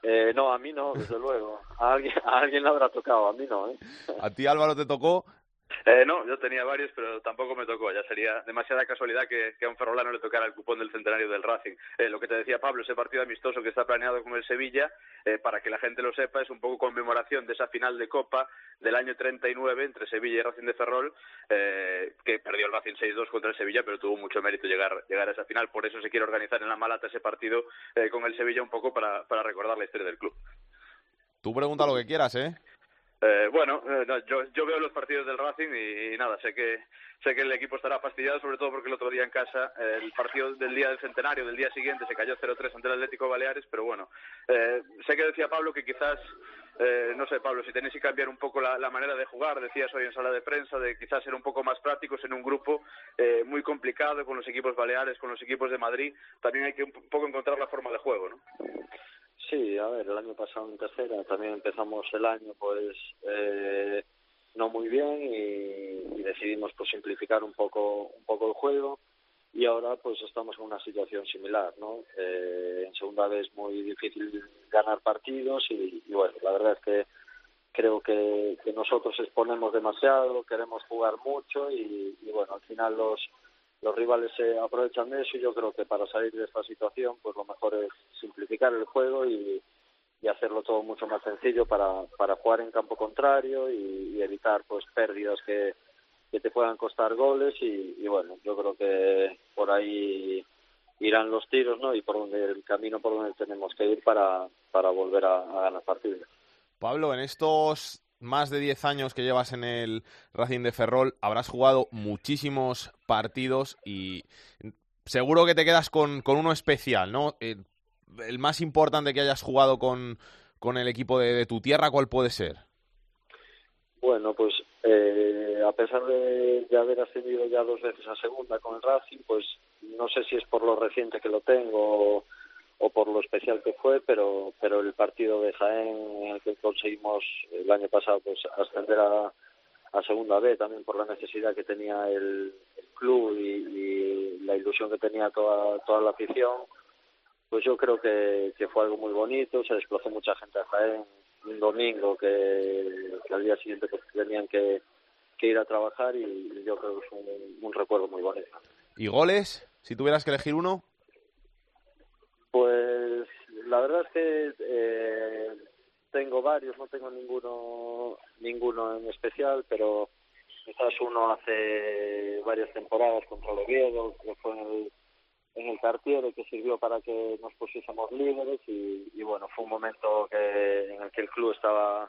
Speaker 16: eh, no, a mí no, desde luego. A alguien, a alguien le habrá tocado, a mí no. ¿eh?
Speaker 2: ¿A ti, Álvaro, te tocó?
Speaker 15: Eh, no, yo tenía varios, pero tampoco me tocó. Ya sería demasiada casualidad que, que a un ferrolano le tocara el cupón del centenario del Racing. Eh, lo que te decía Pablo, ese partido amistoso que está planeado con el Sevilla, eh, para que la gente lo sepa, es un poco conmemoración de esa final de Copa del año 39 entre Sevilla y Racing de Ferrol, eh, que perdió el Racing 6-2 contra el Sevilla, pero tuvo mucho mérito llegar, llegar a esa final. Por eso se quiere organizar en la Malata ese partido eh, con el Sevilla un poco para, para recordar la historia del club.
Speaker 2: Tú pregunta lo que quieras, ¿eh?
Speaker 15: Eh, bueno, eh, no, yo, yo veo los partidos del Racing y, nada, sé que sé que el equipo estará fastidiado, sobre todo porque el otro día en casa, eh, el partido del día del centenario, del día siguiente, se cayó 0-3 ante el Atlético Baleares, pero bueno, eh, sé que decía Pablo que quizás, eh, no sé, Pablo, si tenéis que cambiar un poco la, la, manera de jugar, decías hoy en sala de prensa, de quizás ser un poco más prácticos en un grupo eh, muy complicado con los equipos baleares, con los equipos de Madrid, también hay que un poco encontrar la forma de juego, ¿no?
Speaker 16: Sí, a ver, el año pasado en tercera también empezamos el año pues eh, no muy bien y, decidimos pues simplificar un poco un poco el juego y ahora pues estamos en una situación similar, ¿no? Eh, en segunda vez muy difícil ganar partidos y, y bueno, la verdad es que creo que, que nosotros exponemos demasiado, queremos jugar mucho y, y bueno, al final los los rivales se aprovechan de eso y yo creo que para salir de esta situación pues lo mejor es simplificar el juego y, y hacerlo todo mucho más sencillo para, para jugar en campo contrario y, evitar pues pérdidas que, que te puedan costar goles y, y, bueno yo creo que por ahí irán los tiros no y por donde el camino por donde tenemos que ir para, para volver a, a ganar partidos.
Speaker 2: Pablo en estos más de 10 años que llevas en el Racing de Ferrol habrás jugado muchísimos partidos y seguro que te quedas con, con uno especial, ¿no? Eh, el más importante que hayas jugado con, con el equipo de, tu tierra, ¿cuál puede ser?
Speaker 16: Bueno, pues eh, a pesar de, haber ascendido ya dos veces a segunda con el Racing, pues no sé si es por lo reciente que lo tengo o, por lo especial que fue, pero pero el partido de Jaén en el que conseguimos el año pasado pues ascender a, a segunda B también por la necesidad que tenía el, club y, y, la ilusión que tenía toda toda la afición pues yo creo que, fue algo muy bonito, se desplazó mucha gente a Jaén un domingo que, al día siguiente pues tenían que, ir a trabajar y, yo creo que es un, recuerdo muy bonito.
Speaker 2: ¿Y goles? Si tuvieras que elegir uno.
Speaker 16: Pues la verdad es que eh, tengo varios, no tengo ninguno ninguno en especial, pero quizás uno hace varias temporadas contra el Oviedo, que fue en el en el Cartier que sirvió para que nos pusiésemos líderes y, bueno, fue un momento que, en el que el club estaba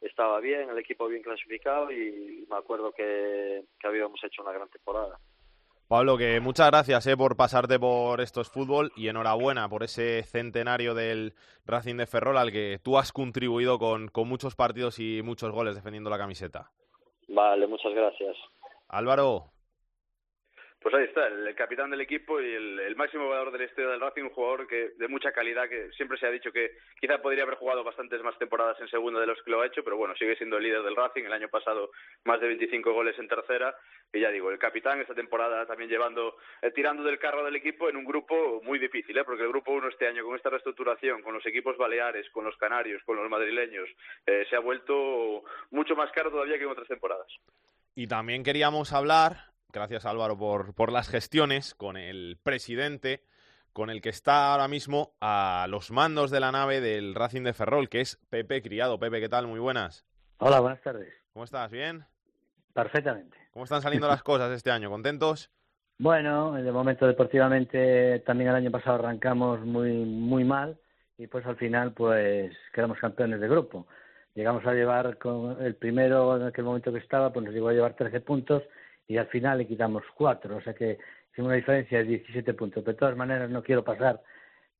Speaker 16: estaba bien, el equipo bien clasificado y me acuerdo que, habíamos hecho una gran temporada.
Speaker 2: Pablo, que muchas gracias eh, por pasarte por estos fútbol y enhorabuena por ese centenario del Racing de Ferrol al que tú has contribuido con, con muchos partidos y muchos goles defendiendo la camiseta.
Speaker 16: Vale, muchas gracias.
Speaker 2: Álvaro,
Speaker 15: pues ahí está, el, capitán del equipo y el, máximo jugador de la historia del Racing, un jugador que de mucha calidad, que siempre se ha dicho que quizá podría haber jugado bastantes más temporadas en segunda de los que lo ha hecho, pero bueno, sigue siendo el líder del Racing, el año pasado más de 25 goles en tercera, y ya digo, el capitán esta temporada también llevando, eh, tirando del carro del equipo en un grupo muy difícil, ¿eh? porque el grupo 1 este año con esta reestructuración, con los equipos baleares, con los canarios, con los madrileños, eh, se ha vuelto mucho más caro todavía que en otras temporadas.
Speaker 2: Y también queríamos hablar gracias Álvaro por, por las gestiones con el presidente, con el que está ahora mismo a los mandos de la nave del Racing de Ferrol, que es Pepe Criado. Pepe, ¿qué tal? Muy buenas.
Speaker 17: Hola, buenas tardes.
Speaker 2: ¿Cómo estás? ¿Bien?
Speaker 17: Perfectamente.
Speaker 2: ¿Cómo están saliendo las cosas este año? ¿Contentos?
Speaker 17: Bueno, de momento deportivamente también el año pasado arrancamos muy muy mal y pues al final pues quedamos campeones de grupo. Llegamos a llevar con el primero en aquel momento que estaba, pues nos llegó a llevar 13 puntos y al final le quitamos cuatro, o sea que es una diferencia de 17 puntos. De todas maneras, no quiero pasar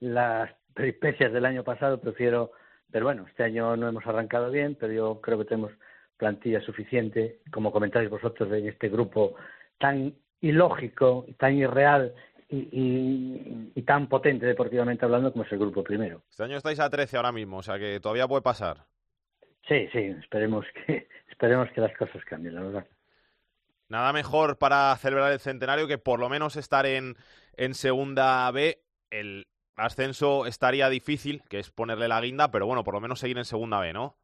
Speaker 17: las peripecias del año pasado, prefiero, pero bueno, este año no hemos arrancado bien, pero yo creo que tenemos plantilla suficiente, como comentáis vosotros, en este grupo tan ilógico, tan irreal y, y, tan potente deportivamente hablando como es el grupo primero.
Speaker 2: Este año estáis a 13 ahora mismo, o sea que todavía puede pasar.
Speaker 17: Sí, sí, esperemos que, [LAUGHS] esperemos que las cosas cambien, la verdad.
Speaker 2: Nada mejor para celebrar el centenario que por lo menos estar en, en segunda B. El ascenso estaría difícil, que es ponerle la guinda, pero bueno, por lo menos seguir en segunda B, ¿no?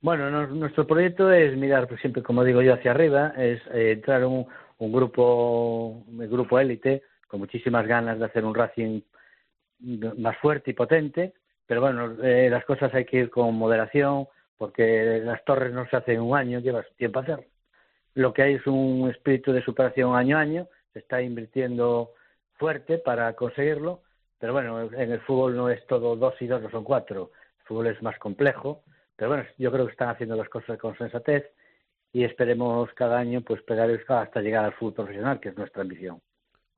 Speaker 17: Bueno, nuestro proyecto es mirar pues, siempre, como digo yo, hacia arriba, es eh, entrar en un, un grupo, un grupo élite, con muchísimas ganas de hacer un Racing más fuerte y potente, pero bueno, eh, las cosas hay que ir con moderación, porque las torres no se hacen en un año, lleva tiempo hacer lo que hay es un espíritu de superación año a año, se está invirtiendo fuerte para conseguirlo, pero bueno, en el fútbol no es todo dos y dos, no son cuatro, el fútbol es más complejo, pero bueno, yo creo que están haciendo las cosas con sensatez y esperemos cada año pues pegar hasta llegar al fútbol profesional, que es nuestra ambición.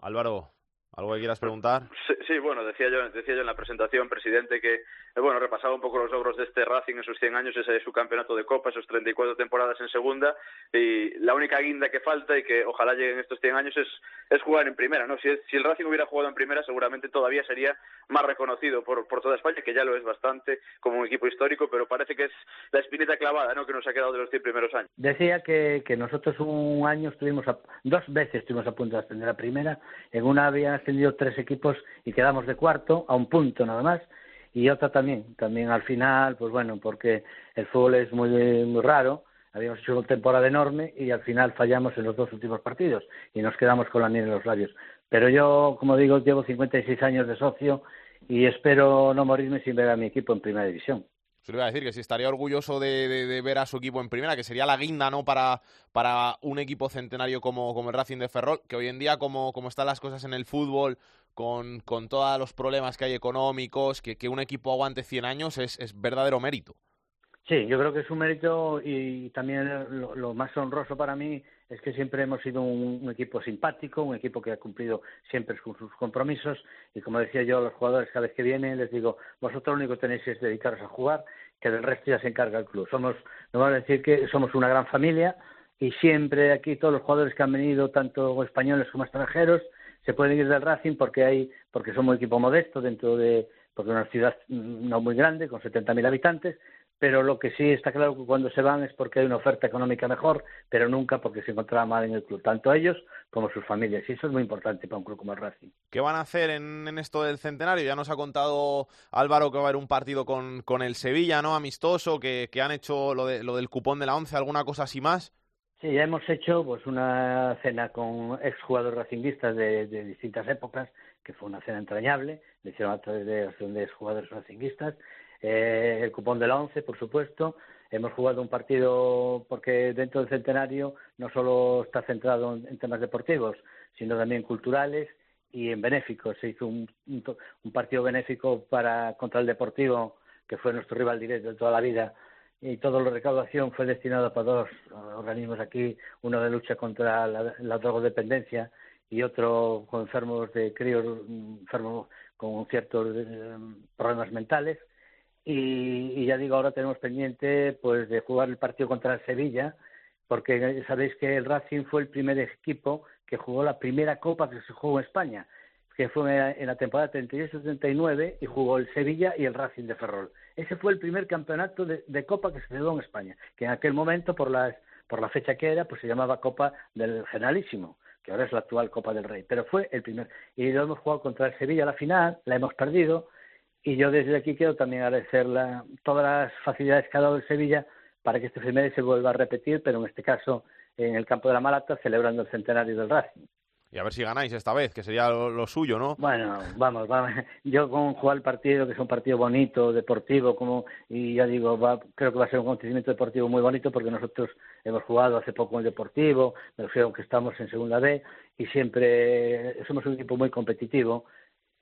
Speaker 2: Álvaro, ¿Algo que quieras preguntar?
Speaker 15: Sí, bueno, decía yo, decía yo en la presentación, presidente, que eh, bueno, repasaba un poco los logros de este Racing en sus 100 años, ese su campeonato de Copa, esos 34 temporadas en segunda, y la única guinda que falta y que ojalá lleguen estos 100 años es, es jugar en primera, ¿no? Si, si el Racing hubiera jugado en primera, seguramente todavía sería más reconocido por, por toda España, que ya lo es bastante como un equipo histórico, pero parece que es la espinita clavada, ¿no? Que nos ha quedado de los 100 primeros años.
Speaker 17: Decía que, que nosotros un año estuvimos, a, dos veces estuvimos a punto de ascender a primera, en una había ascendido tres equipos y quedamos de cuarto, a un punto nada más, y otra también, también al final, pues bueno, porque el fútbol es muy, muy raro, habíamos hecho una temporada enorme y al final fallamos en los dos últimos partidos y nos quedamos con la miel en los labios. Pero yo, como digo, llevo 56 años de socio y espero no morirme sin ver a mi equipo en primera división.
Speaker 2: Se lo iba a decir que si estaría orgulloso de, ver a su equipo en primera, que sería la guinda, ¿no? Para, para un equipo centenario como, como el Racing de Ferrol, que hoy en día, como, como están las cosas en el fútbol, con, con todos los problemas que hay económicos, que, que un equipo aguante 100 años es, es verdadero mérito.
Speaker 17: Sí, yo creo que es un mérito y también lo, más honroso para mí es que siempre hemos sido un, equipo simpático, un equipo que ha cumplido siempre con sus compromisos y como decía yo a los jugadores cada vez que vienen les digo, vosotros lo único que tenéis es dedicaros a jugar, que del resto ya se encarga el club. Somos, no vamos a decir que somos una gran familia y siempre aquí todos los jugadores que han venido, tanto españoles como extranjeros, se pueden ir del Racing porque hay, porque somos un equipo modesto dentro de, porque es una ciudad no muy grande, con 70.000 habitantes, pero lo que sí está claro que cuando se van es porque hay una oferta económica mejor, pero nunca porque se encontraban mal en el club, tanto ellos como sus familias. Y eso es muy importante para un club como el Racing.
Speaker 2: ¿Qué van a hacer en, esto del centenario? Ya nos ha contado Álvaro que va a haber un partido con, con el Sevilla, ¿no? Amistoso, que, que han hecho lo, de, lo del cupón de la once, alguna cosa así más.
Speaker 17: Sí, ya hemos hecho pues una cena con exjugadores racinguistas de, de distintas épocas, que fue una cena entrañable, le hicieron a través de, de exjugadores racinguistas eh, el cupón de la once, por supuesto. Hemos jugado un partido porque dentro del centenario no solo está centrado en, temas deportivos, sino también culturales y en benéficos. Se hizo un, partido benéfico para contra el Deportivo, que fue nuestro rival directo de toda la vida, y toda la recaudación fue destinada para dos organismos aquí, uno de lucha contra la, drogodependencia y otro con enfermos de críos, enfermos con ciertos eh, problemas mentales y, ya digo, ahora tenemos pendiente pues de jugar el partido contra el Sevilla, porque sabéis que el Racing fue el primer equipo que jugó la primera copa que se jugó en España, que fue en la temporada 38-39 y jugó el Sevilla y el Racing de Ferrol. Ese fue el primer campeonato de, copa que se jugó en España, que en aquel momento, por, las, por la fecha que era, pues se llamaba Copa del Generalísimo que ahora es la actual Copa del Rey, pero fue el primer. Y lo hemos jugado contra el Sevilla la final, la hemos perdido, y yo desde aquí quiero también agradecer todas las facilidades que ha dado el Sevilla para que este primer se vuelva a repetir, pero en este caso en el campo de la Malata, celebrando el centenario del Racing.
Speaker 2: Y a ver si ganáis esta vez, que sería lo, suyo, ¿no?
Speaker 17: Bueno, vamos, vamos. [LAUGHS] Yo con jugar el partido, que es un partido bonito, deportivo, como y ya digo, creo que va a ser un acontecimiento deportivo muy bonito porque nosotros hemos jugado hace poco en el deportivo, me refiero a que estamos en segunda B y siempre somos un equipo muy competitivo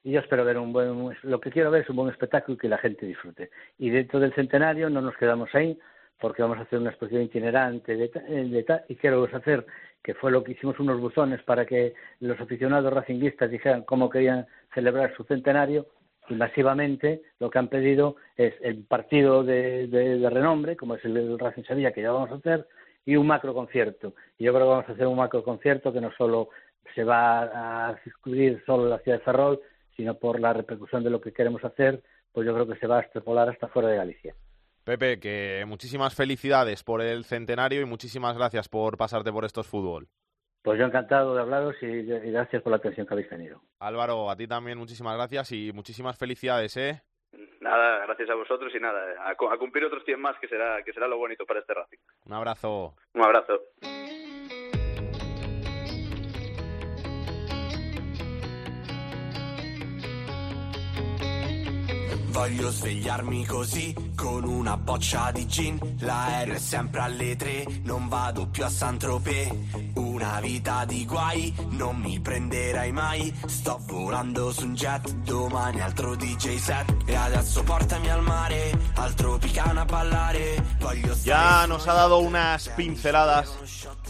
Speaker 17: y yo espero ver un buen lo que quiero ver es un buen espectáculo y que la gente disfrute. Y dentro del centenario no nos quedamos ahí porque vamos a hacer una exposición itinerante de, de, y quiero hacer que fue lo que hicimos unos buzones para que los aficionados racinguistas dijeran cómo querían celebrar su centenario y masivamente lo que han pedido es el partido de, de, renombre como es el, Racing Sevilla que ya vamos a hacer y un macro concierto. Y yo creo que vamos a hacer un macro concierto que no solo se va a descubrir solo la ciudad de Ferrol sino por la repercusión de lo que queremos hacer, pues yo creo que se va a extrapolar hasta fuera de Galicia.
Speaker 2: Pepe, que muchísimas felicidades por el centenario y muchísimas gracias por pasarte por estos fútbol.
Speaker 17: Pues yo encantado de hablaros y, gracias por la atención que habéis tenido.
Speaker 2: Álvaro, a ti también muchísimas gracias y muchísimas felicidades, ¿eh?
Speaker 15: Nada, gracias a vosotros y nada, a, cumplir otros 100 más que será, que será lo bonito para este Racing.
Speaker 2: Un abrazo.
Speaker 15: Un abrazo.
Speaker 18: Voglio svegliarmi così, con una boccia di gin. L'aereo è sempre alle tre, non vado più a Saint-Tropez. Una vita di guai, non mi prenderai mai. Sto volando su un jet, domani altro DJ set. E adesso portami al mare, al Tropicana a ballare. Voglio
Speaker 2: ya nos ha dado unas pinceladas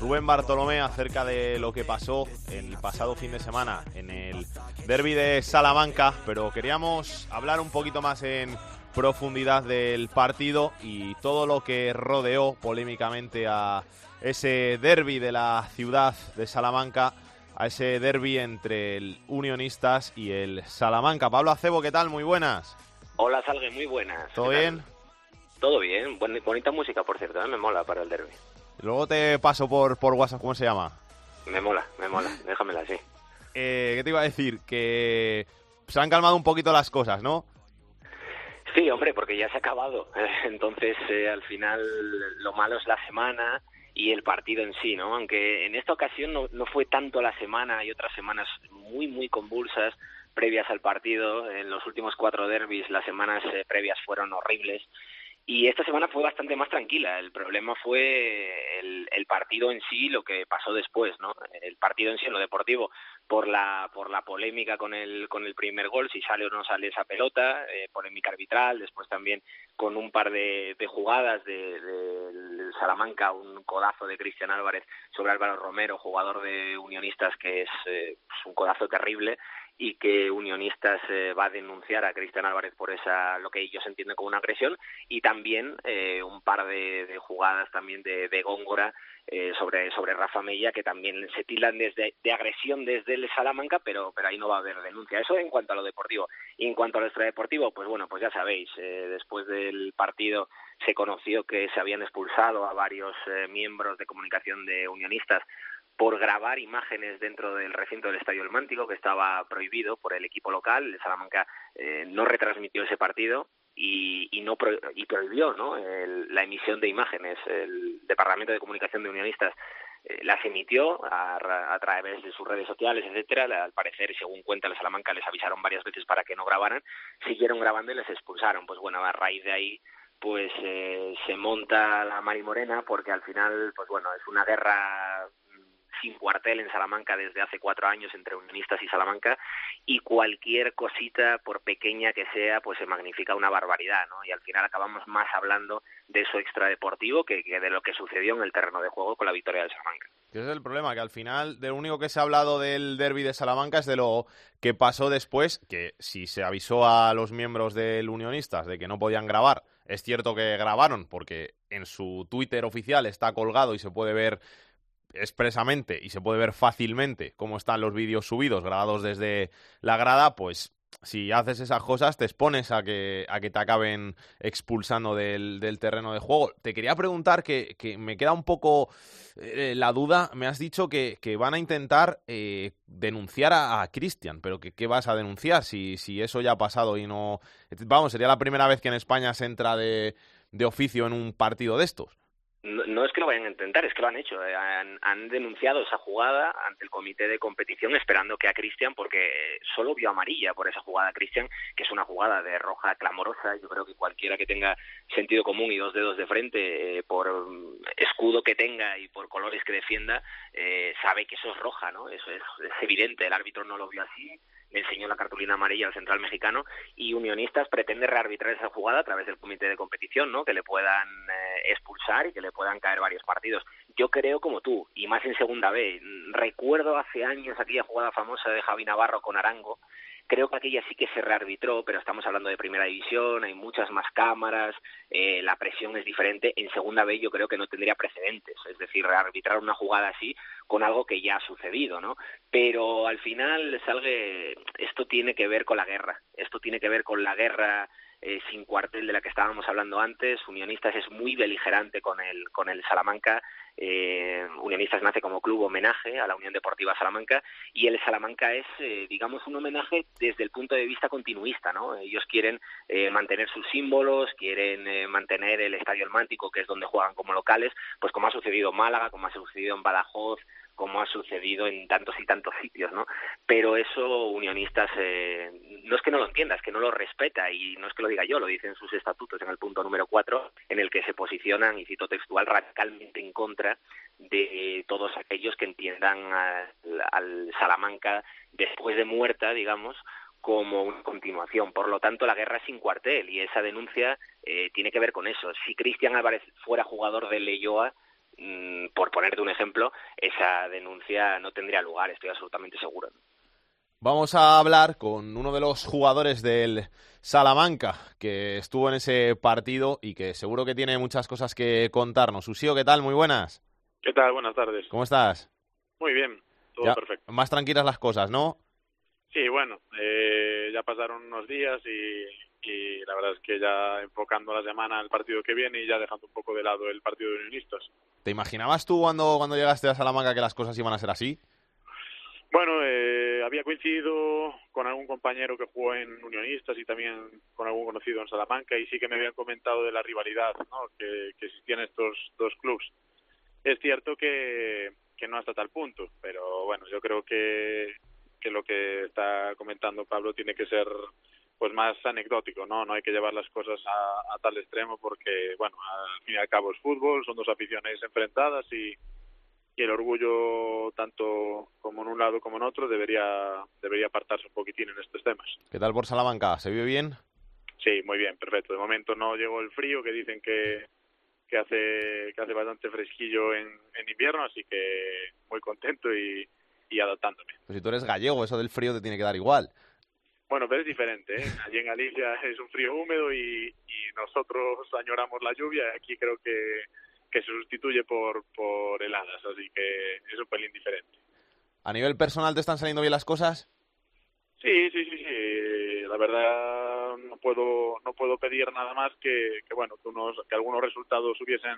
Speaker 2: Rubén Bartolomé acerca de lo que pasó el pasado fin de semana en el derby de Salamanca, pero queríamos hablar un poquito más en profundidad del partido y todo lo que rodeó polémicamente a ese derby de la ciudad de Salamanca, a ese derby entre el Unionistas y el Salamanca. Pablo Acebo, ¿qué tal? Muy buenas.
Speaker 19: Hola, Salgue, muy buenas.
Speaker 2: ¿Todo bien?
Speaker 19: Todo bien, bonita música, por cierto, ¿eh? me mola para el derby.
Speaker 2: Luego te paso por, por WhatsApp, ¿cómo se llama?
Speaker 19: Me mola, me mola, déjamela así.
Speaker 2: Eh, ¿Qué te iba a decir? Que se han calmado un poquito las cosas, ¿no?
Speaker 19: Sí, hombre, porque ya se ha acabado. [LAUGHS] Entonces, eh, al final, lo malo es la semana y el partido en sí, ¿no? Aunque en esta ocasión no, no fue tanto la semana, hay otras semanas muy, muy convulsas, previas al partido. En los últimos cuatro derbis, las semanas eh, previas fueron horribles. Y esta semana fue bastante más tranquila. El problema fue el, el, partido en sí, lo que pasó después, ¿no? El partido en sí, en lo deportivo, por la por la polémica con el con el primer gol, si sale o no sale esa pelota, eh, polémica arbitral, después también con un par de, de jugadas de, Salamanca, un codazo de Cristian Álvarez sobre Álvaro Romero, jugador de Unionistas, que es eh, un codazo terrible y que Unionistas eh, va a denunciar a Cristian Álvarez por esa lo que ellos entienden como una agresión y también eh, un par de, de, jugadas también de, Góngora eh, sobre sobre Rafa Mella que también se tildan desde de agresión desde el Salamanca pero pero ahí no va a haber denuncia. Eso en cuanto a lo deportivo. Y en cuanto a lo extradeportivo pues bueno pues ya sabéis eh, después del partido se conoció que se habían expulsado a varios eh, miembros de comunicación de Unionistas por grabar imágenes dentro del recinto del Estadio El Mántico, que estaba prohibido por el equipo local. El Salamanca eh, no retransmitió ese partido y, y no pro, y prohibió ¿no? La emisión de imágenes. El Departamento de Comunicación de Unionistas eh, las emitió a, a, través de sus redes sociales, etcétera. Al parecer, según cuenta el Salamanca, les avisaron varias veces para que no grabaran. Siguieron grabando y les expulsaron. Pues bueno, a raíz de ahí pues eh, se monta la Marimorena porque al final, pues bueno, es una guerra sin cuartel en Salamanca desde hace cuatro años entre unionistas y Salamanca y cualquier cosita, por pequeña que sea, pues se magnifica una barbaridad, ¿no? Y al final acabamos más hablando de eso extradeportivo que, que de lo que sucedió en el terreno de juego con la victoria del Salamanca.
Speaker 2: Ese es el problema, que al final de lo único que se ha hablado del derby de Salamanca es de lo que pasó después, que si se avisó a los miembros del Unionistas de que no podían grabar, es cierto que grabaron, porque en su Twitter oficial está colgado y se puede ver expresamente y se puede ver fácilmente cómo están los vídeos subidos, grabados desde la grada, pues si haces esas cosas te expones a que, a que te acaben expulsando del, del terreno de juego. Te quería preguntar que, que me queda un poco eh, la duda, me has dicho que, que van a intentar eh, denunciar a, a Cristian, pero que, ¿qué vas a denunciar si, si eso ya ha pasado y no... Vamos, sería la primera vez que en España se entra de, de oficio en un partido de estos
Speaker 19: no, no, es que lo vayan a intentar, es que lo han hecho. Eh, han, han, denunciado esa jugada ante el comité de competición esperando que a Cristian, porque solo vio amarilla por esa jugada Cristian, que es una jugada de roja clamorosa. Yo creo que cualquiera que tenga sentido común y dos dedos de frente, eh, por escudo que tenga y por colores que defienda, eh, sabe que eso es roja, ¿no? Eso es, es evidente. El árbitro no lo vio así le enseñó la cartulina amarilla al central mexicano y Unionistas pretende rearbitrar esa jugada a través del comité de competición, ¿no? Que le puedan eh, expulsar y que le puedan caer varios partidos. Yo creo como tú, y más en segunda B, recuerdo hace años aquella jugada famosa de Javi Navarro con Arango, Creo que aquella sí que se rearbitró, pero estamos hablando de primera división, hay muchas más cámaras, eh, la presión es diferente. En segunda vez yo creo que no tendría precedentes, es decir, rearbitrar una jugada así con algo que ya ha sucedido, ¿no? Pero al final, Salgue, esto tiene que ver con la guerra, esto tiene que ver con la guerra eh, sin cuartel de la que estábamos hablando antes. Unionistas es muy beligerante con el, con el Salamanca. Eh, Unionistas nace como club homenaje a la Unión Deportiva Salamanca y el Salamanca es, eh, digamos, un homenaje desde el punto de vista continuista, ¿no? Ellos quieren eh, mantener sus símbolos, quieren eh, mantener el Estadio El Mántico, que es donde juegan como locales, pues como ha sucedido en Málaga, como ha sucedido en Badajoz, como ha sucedido en tantos y tantos sitios, ¿no? Pero eso Unionistas eh, no es que no lo entienda, es que no lo respeta y no es que lo diga yo, lo dicen sus estatutos en el punto número cuatro, en el que se posicionan, y cito textual, radicalmente en contra de todos aquellos que entiendan al Salamanca después de muerta, digamos, como una continuación. Por lo tanto, la guerra es sin cuartel y esa denuncia eh, tiene que ver con eso. Si Cristian Álvarez fuera jugador de Leyoa, Mm, por ponerte un ejemplo, esa denuncia no tendría lugar, estoy absolutamente seguro.
Speaker 2: Vamos a hablar con uno de los jugadores del Salamanca que estuvo en ese partido y que seguro que tiene muchas cosas que contarnos. Usío, ¿qué tal? Muy buenas.
Speaker 20: ¿Qué tal? Buenas tardes.
Speaker 2: ¿Cómo estás?
Speaker 20: Muy bien, todo
Speaker 2: ya,
Speaker 20: perfecto.
Speaker 2: Más tranquilas las cosas, ¿no?
Speaker 20: Sí, bueno, eh, ya pasaron unos días y, y la verdad es que ya enfocando la semana al partido que viene y ya dejando un poco de lado el partido de unionistas.
Speaker 2: ¿Te imaginabas tú cuando, cuando llegaste a Salamanca que las cosas iban a ser así?
Speaker 20: Bueno, eh, había coincidido con algún compañero que jugó en Unionistas y también con algún conocido en Salamanca y sí que me habían comentado de la rivalidad ¿no? que, que existían estos dos clubes. Es cierto que, no hasta tal punto, pero bueno, yo creo que, que lo que está comentando Pablo tiene que ser pues más anecdótico, ¿no? No hay que llevar las cosas a, a tal extremo porque, bueno, al fin y al cabo es fútbol, son dos aficiones enfrentadas y, y el orgullo tanto como en un lado como en otro debería debería apartarse un poquitín en estos temas.
Speaker 2: ¿Qué tal por Salamanca? ¿Se vio bien?
Speaker 20: Sí, muy bien, perfecto. De momento no llegó el frío que dicen que que hace que hace bastante fresquillo en, en invierno, así que muy contento y, y adaptándome.
Speaker 2: Pues si tú eres gallego, eso del frío te tiene que dar igual.
Speaker 20: Bueno, pero es diferente. ¿eh? Allí en Galicia [LAUGHS] es un frío húmedo y, y nosotros añoramos la lluvia. Aquí creo que, que se sustituye por, por heladas, así que es un pelín diferente.
Speaker 2: ¿A nivel personal te están saliendo bien las cosas?
Speaker 20: Sí, sí, sí, sí. La verdad no puedo no puedo pedir nada más que, que bueno que unos que algunos resultados hubiesen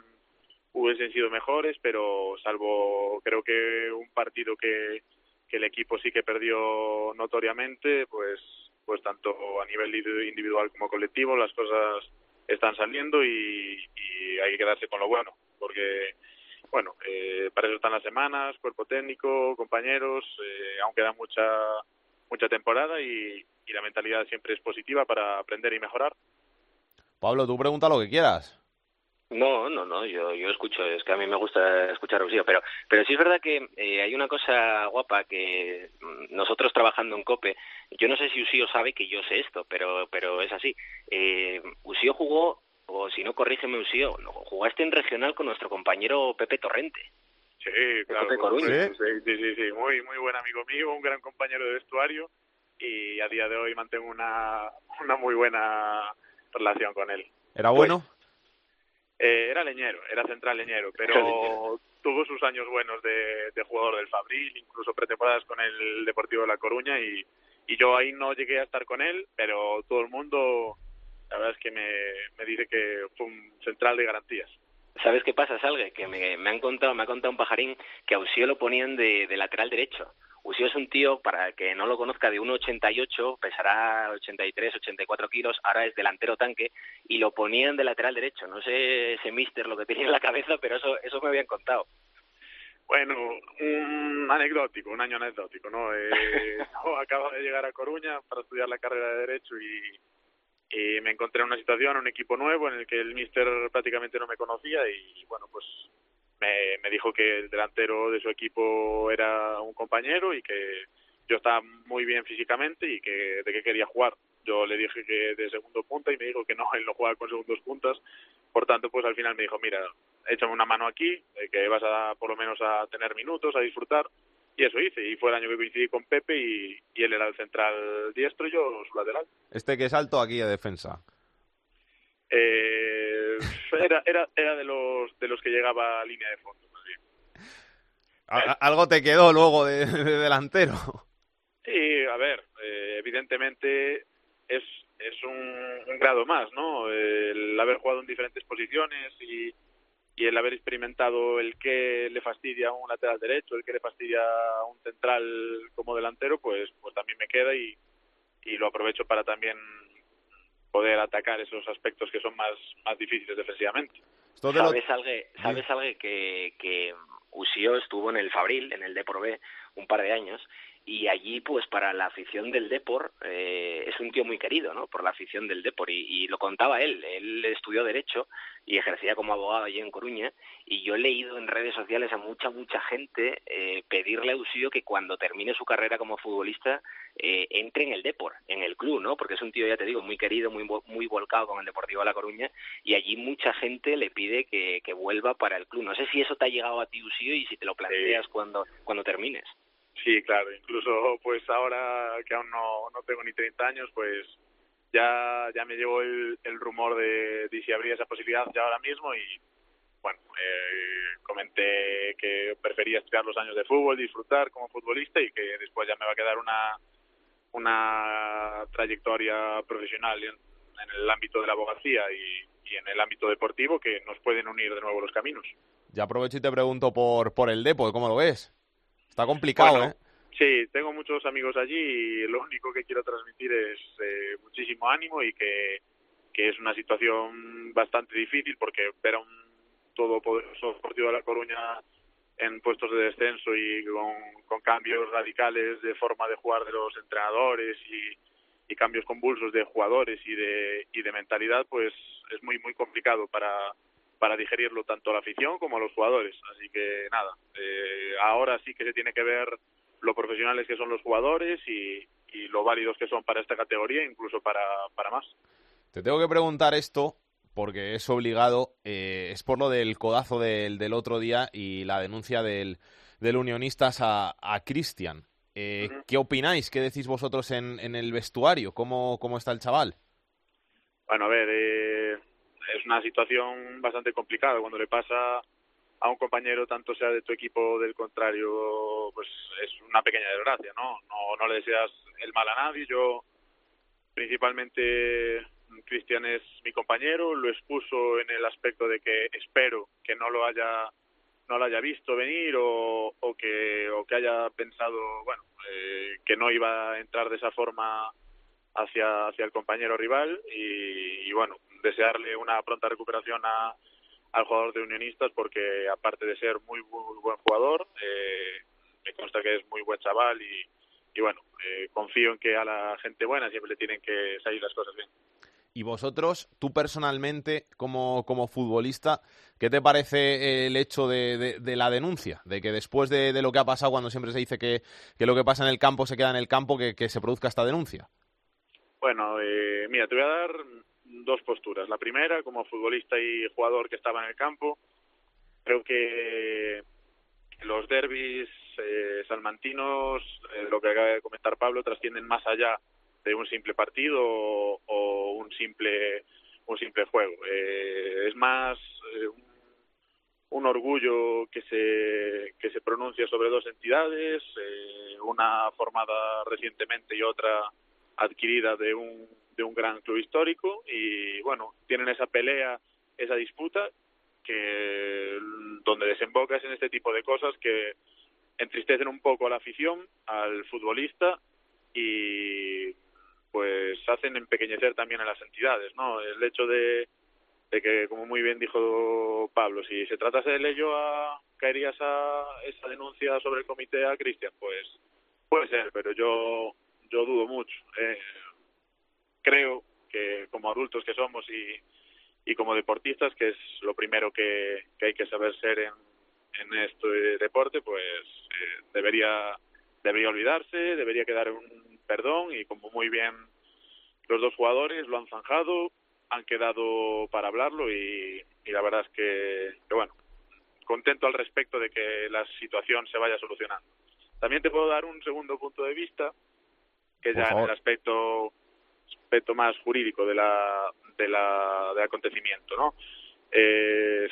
Speaker 20: hubiesen sido mejores, pero salvo creo que un partido que, que el equipo sí que perdió notoriamente, pues pues tanto a nivel individual como colectivo las cosas están saliendo y, y hay que quedarse con lo bueno, porque bueno, eh, para eso están las semanas, cuerpo técnico, compañeros, eh, aún queda mucha mucha temporada y, y la mentalidad siempre es positiva para aprender y mejorar.
Speaker 2: Pablo, tú pregunta lo que quieras.
Speaker 19: No, no, no, yo, yo escucho, es que a mí me gusta escuchar a Usío, pero, pero sí es verdad que eh, hay una cosa guapa que mm, nosotros trabajando en COPE, yo no sé si Usío sabe que yo sé esto, pero, pero es así. Eh, Usío jugó, o si no, corrígeme Usío, jugaste en regional con nuestro compañero Pepe Torrente.
Speaker 20: Sí, claro.
Speaker 19: Pepe Coruña.
Speaker 20: Sí, sí, sí, sí, muy, muy buen amigo mío, un gran compañero de vestuario y a día de hoy mantengo una, una muy buena relación con él.
Speaker 2: ¿Era bueno?
Speaker 20: Eh, era leñero, era central leñero, pero tuvo sus años buenos de, de jugador del Fabril, incluso pretemporadas con el Deportivo de La Coruña y, y yo ahí no llegué a estar con él, pero todo el mundo, la verdad es que me, me dice que fue un central de garantías.
Speaker 19: ¿Sabes qué pasa, Salgue? Que me, me han contado, me ha contado un pajarín que a Usío lo ponían de, de lateral derecho. Usío es un tío, para el que no lo conozca, de 1,88, pesará 83, 84 kilos, ahora es delantero tanque, y lo ponían de lateral derecho. No sé ese mister lo que tenía en la cabeza, pero eso, eso me habían contado.
Speaker 20: Bueno, un anecdótico, un año anecdótico, ¿no? Eh, [LAUGHS] no, acabo de llegar a Coruña para estudiar la carrera de Derecho y, y me encontré en una situación, un equipo nuevo en el que el míster prácticamente no me conocía y, bueno, pues me, dijo que el delantero de su equipo era un compañero y que yo estaba muy bien físicamente y que de qué quería jugar. Yo le dije que de segundo punta y me dijo que no, [LAUGHS] él no juega con segundos puntas. Por tanto, pues al final me dijo, mira, échame una mano aquí, eh, que vas a por lo menos a tener minutos, a disfrutar. Y eso hice. Y fue el año que coincidí con Pepe y, y él era el central diestro y yo su lateral.
Speaker 2: Este que salto aquí a defensa.
Speaker 20: Eh, era, era, era de los de los que llegaba a línea de fondo, más bien.
Speaker 2: Algo te quedó luego de, de delantero.
Speaker 20: Sí, a ver, eh, evidentemente es, es un, un grado más, ¿no? El haber jugado en diferentes posiciones y, y el haber experimentado el que le fastidia a un lateral derecho, el que le fastidia a un central como delantero, pues, pues también me queda y, y lo aprovecho para también poder atacar esos aspectos que son más, más difíciles defensivamente.
Speaker 19: ¿Sabes algo, sabes algo que, que Usío estuvo en el Fabril, en el Depor B, un par de años, y allí, pues para la afición del Depor, eh, es un tío muy querido, ¿no? Por la afición del Depor, y, y lo contaba él, él estudió Derecho y ejercía como abogado allí en Coruña, y yo he leído en redes sociales a mucha, mucha gente eh, pedirle a Usío que cuando termine su carrera como futbolista eh, entre en el Depor, en el club, ¿no? Porque es un tío, ya te digo, muy querido, muy, muy volcado con el Deportivo de La Coruña, y allí mucha gente le pide que, que vuelva para el club. No sé si eso te ha llegado a ti, Usío, y si te lo planteas cuando, cuando termines.
Speaker 20: Sí, claro, incluso pues ahora que aún no, no tengo ni 30 años, pues ya, ya me llevo el, el rumor de, de si habría esa posibilidad ya ahora mismo y bueno, eh, comenté que prefería estudiar los años de fútbol, disfrutar como futbolista y que después ya me va a quedar una, una trayectoria profesional en, en el ámbito de la abogacía y, y en el ámbito deportivo que nos pueden unir de nuevo los caminos.
Speaker 2: Ya aprovecho y te pregunto por, por el Depor, ¿cómo lo ves? Está complicado,
Speaker 20: Bueno,
Speaker 2: ¿eh?
Speaker 20: Sí, tengo muchos amigos allí y lo único que quiero transmitir es eh, muchísimo ánimo y que, que es una situación bastante difícil porque ver a un todopoderoso Deportivo de La Coruña en puestos de descenso y con, con cambios radicales de forma de jugar de los entrenadores y, y cambios convulsos de jugadores y de, y de mentalidad, pues es muy, muy complicado para, para digerirlo tanto a la afición como a los jugadores. Así que nada, eh, ahora sí que se tiene que ver lo profesionales que son los jugadores y, y lo válidos que son para esta categoría, incluso para, para más.
Speaker 2: Te tengo que preguntar esto porque es obligado, eh, es por lo del codazo del, del otro día y la denuncia del, del Unionistas a, a Cristian. Eh, ¿Qué opináis? ¿Qué decís vosotros en, en el vestuario? ¿Cómo, ¿Cómo está el chaval?
Speaker 20: Bueno, a ver, eh, es una situación bastante complicada cuando le pasa a un compañero, tanto sea de tu equipo o del contrario, pues es una pequeña desgracia, ¿no? No, no le deseas el mal a nadie. Yo, principalmente, Cristian es mi compañero, lo expuso en el aspecto de que espero que no lo haya no lo haya visto venir o, o que o que haya pensado bueno eh, que no iba a entrar de esa forma hacia hacia el compañero rival y, y bueno desearle una pronta recuperación a, al jugador de Unionistas porque aparte de ser muy, muy buen jugador eh, me consta que es muy buen chaval y, y bueno eh, confío en que a la gente buena siempre le tienen que salir las cosas bien
Speaker 2: y vosotros, tú personalmente, como, como futbolista, ¿qué te parece el hecho de, de, de la denuncia? De que después de, de, lo que ha pasado, cuando siempre se dice que, que, lo que pasa en el campo se queda en el campo, que, que se produzca esta denuncia.
Speaker 20: Bueno, eh, mira, te voy a dar dos posturas. La primera, como futbolista y jugador que estaba en el campo, creo que los derbis eh, salmantinos, eh, lo que acaba de comentar Pablo, trascienden más allá de un simple partido o, un simple un simple juego. Eh, es más eh, un, un, orgullo que se que se pronuncia sobre dos entidades, eh, una formada recientemente y otra adquirida de un de un gran club histórico y bueno tienen esa pelea, esa disputa que donde desemboca es en este tipo de cosas que entristecen un poco a la afición, al futbolista y pues hacen empequeñecer también a las entidades, ¿no? El hecho de, de que, como muy bien dijo Pablo, si se tratase de ello, caería esa, esa denuncia sobre el comité a Cristian, pues puede ser, pero yo, yo dudo mucho. Eh, creo que como adultos que somos y, y como deportistas, que es lo primero que, que hay que saber ser en, en este deporte, pues eh, debería, debería olvidarse, debería quedar un perdón y como muy bien los dos jugadores lo han zanjado, han quedado para hablarlo y, y la verdad es que, que, bueno, contento al respecto de que la situación se vaya solucionando. También te puedo dar un segundo punto de vista, que ya en el aspecto aspecto más jurídico de la, de la del acontecimiento, ¿no? Eh,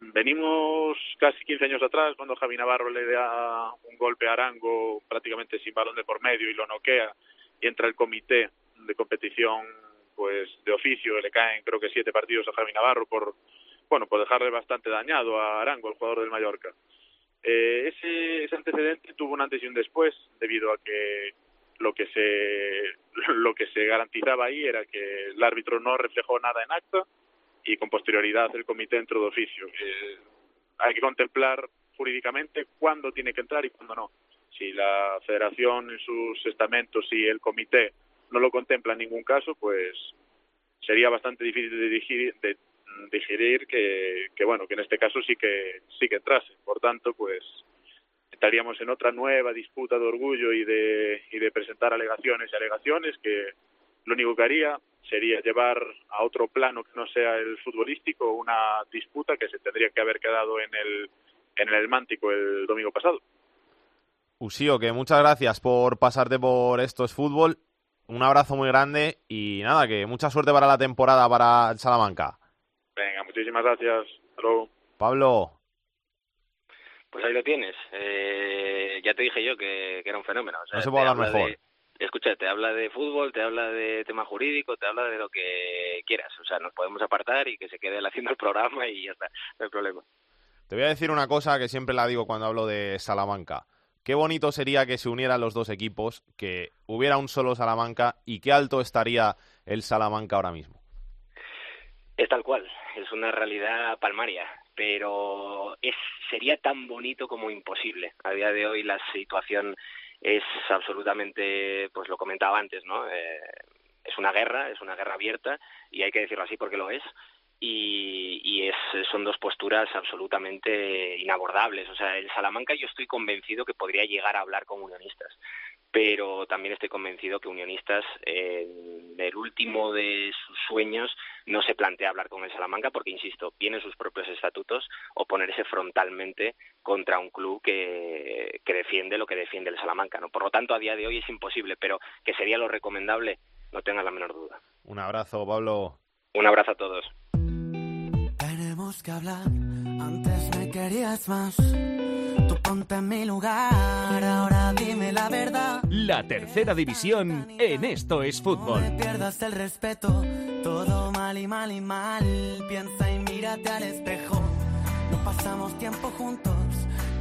Speaker 20: venimos casi 15 años atrás cuando Javi Navarro le da un golpe a Arango prácticamente sin balón de por medio y lo noquea y entra el comité de competición pues de oficio le caen creo que siete partidos a Javi Navarro por bueno por dejarle bastante dañado a Arango el jugador del Mallorca eh, ese, ese antecedente tuvo un antes y un después debido a que lo que se [LAUGHS] lo que se garantizaba ahí era que el árbitro no reflejó nada en acta y con posterioridad el comité entró de oficio. Eh, hay que contemplar jurídicamente cuándo tiene que entrar y cuándo no. Si la federación en sus estamentos y el comité no lo contempla en ningún caso, pues sería bastante difícil de digerir, de digerir que, que, bueno, que en este caso sí que sí que entrase. Por tanto, pues estaríamos en otra nueva disputa de orgullo y de, y de presentar alegaciones y alegaciones que lo único que haría sería llevar a otro plano que no sea el futbolístico una disputa que se tendría que haber quedado en el, en el Mántico el domingo pasado.
Speaker 2: Usío, que muchas gracias por pasarte por Esto es Fútbol. Un abrazo muy grande y nada, que mucha suerte para la temporada para el Salamanca.
Speaker 20: Venga, muchísimas gracias. Hasta
Speaker 2: Pablo.
Speaker 19: Pues ahí lo tienes. Eh, ya te dije yo que, que era un fenómeno. O sea,
Speaker 2: no se puede hablar mejor.
Speaker 19: De escucha, te habla de fútbol, te habla de tema jurídico, te habla de lo que quieras. O sea, nos podemos apartar y que se quede él haciendo el programa y ya está, no hay problema.
Speaker 2: Te voy a decir una cosa que siempre la digo cuando hablo de Salamanca. Qué bonito sería que se unieran los dos equipos, que hubiera un solo Salamanca y qué alto estaría el Salamanca ahora mismo.
Speaker 19: Es tal cual, es una realidad palmaria pero es, sería tan bonito como imposible. A día de hoy la situación es absolutamente, pues lo comentaba antes, ¿no? Eh, es una guerra, es una guerra abierta y hay que decirlo así porque lo es. Y, y es, son dos posturas absolutamente inabordables. O sea, el Salamanca yo estoy convencido que podría llegar a hablar con unionistas pero también estoy convencido que Unionistas, en el último de sus sueños, no se plantea hablar con el Salamanca porque, insisto, tiene sus propios estatutos oponerse frontalmente contra un club que, que defiende lo que defiende el Salamanca. ¿no? Por lo tanto, a día de hoy es imposible, pero que sería lo recomendable, no tengan la menor duda.
Speaker 2: Un abrazo, Pablo.
Speaker 19: Un abrazo a todos.
Speaker 6: Tenemos que hablar, antes me querías más. Tú ponte en mi lugar, ahora dime la verdad.
Speaker 12: La tercera división en Esto es Fútbol.
Speaker 6: No me pierdas el respeto, todo mal y mal y mal. Piensa y mírate al espejo. No pasamos tiempo juntos,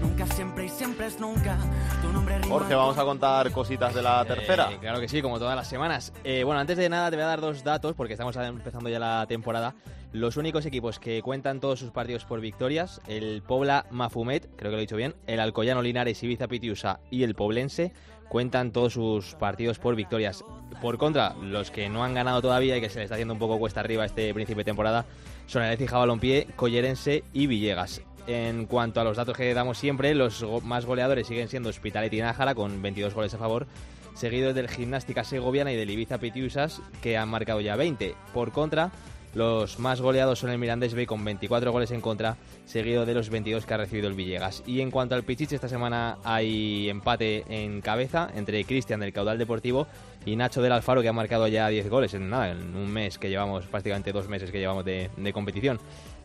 Speaker 6: nunca siempre y siempre es nunca. Tu nombre
Speaker 2: Jorge, vamos a contar cositas de la tercera.
Speaker 3: Eh, claro que sí, como todas las semanas. Eh, bueno, antes de nada te voy a dar dos datos porque estamos empezando ya la temporada. Los únicos equipos que cuentan todos sus partidos por victorias, el Pobla Mafumet, creo que lo he dicho bien, el Alcoyano Linares Ibiza Pitiusa y el Poblense, cuentan todos sus partidos por victorias. Por contra, los que no han ganado todavía y que se les está haciendo un poco cuesta arriba este principio de temporada son el Ecija Balompié, Collerense y Villegas. En cuanto a los datos que damos siempre, los más goleadores siguen siendo Hospitalet y Nájara con 22 goles a favor, seguidos del Gimnástica Segoviana y del Ibiza Pitiusas que han marcado ya 20. Por contra, los más goleados son el Mirandés B con 24 goles en contra, seguido de los 22 que ha recibido el Villegas. Y en cuanto al Pichichi, esta semana hay empate en cabeza entre Cristian del Caudal Deportivo y Nacho del Alfaro que ha marcado ya 10 goles en nada, en un mes que llevamos, prácticamente dos meses que llevamos de competición.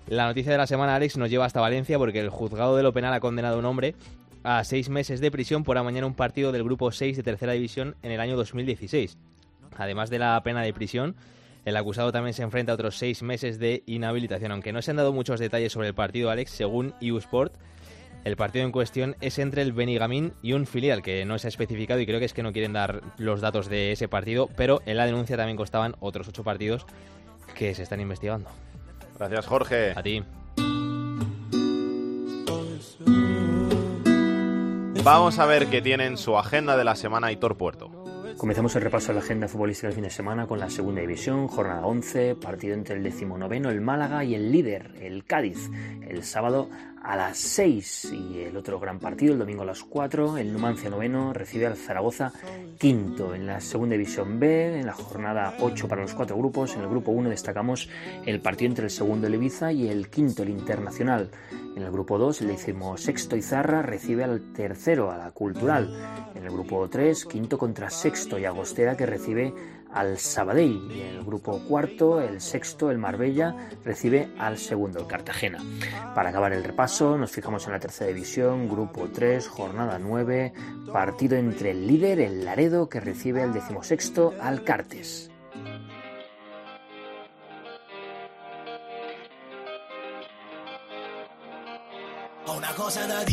Speaker 3: La noticia de la semana, Alex, nos lleva hasta Valencia porque el juzgado de lo penal ha condenado a un hombre a seis meses de prisión por amañar un partido del grupo 6 de tercera división en el año 2016. Además de la pena de prisión, el acusado también se enfrenta a otros seis meses de inhabilitación. Aunque no se han dado muchos detalles sobre el partido, Alex, según Sport, el partido en cuestión es entre el Benigamín y un filial que no se ha especificado y creo que es que no quieren dar los datos de ese partido, pero en la denuncia también constaban otros ocho partidos que se están investigando.
Speaker 2: Gracias, Jorge.
Speaker 3: A ti.
Speaker 2: Vamos a ver qué tiene en su agenda de la semana Aitor Puerto.
Speaker 21: Comenzamos el repaso de la agenda futbolística del fin de semana con la segunda división, jornada 11, partido entre el decimonoveno, el Málaga, y el líder, el Cádiz. El sábado a las 6 y el otro gran partido, el domingo a las 4, el Numancia noveno recibe al Zaragoza quinto. En la segunda división B, en la jornada 8 para los cuatro grupos, en el grupo 1 destacamos el partido entre el segundo, el Ibiza, y el quinto, el Internacional. En el grupo 2, el decimosexto Izarra recibe al tercero, a la Cultural. En el grupo 3, quinto contra sexto y Agostera que recibe al Sabadell. Y el grupo cuarto, el sexto, el Marbella, recibe al segundo, el Cartagena. Para acabar el repaso, nos fijamos en la tercera división, grupo 3, jornada 9, partido entre el líder, el Laredo, que recibe al decimosexto, al Cartes.
Speaker 6: Una cosa da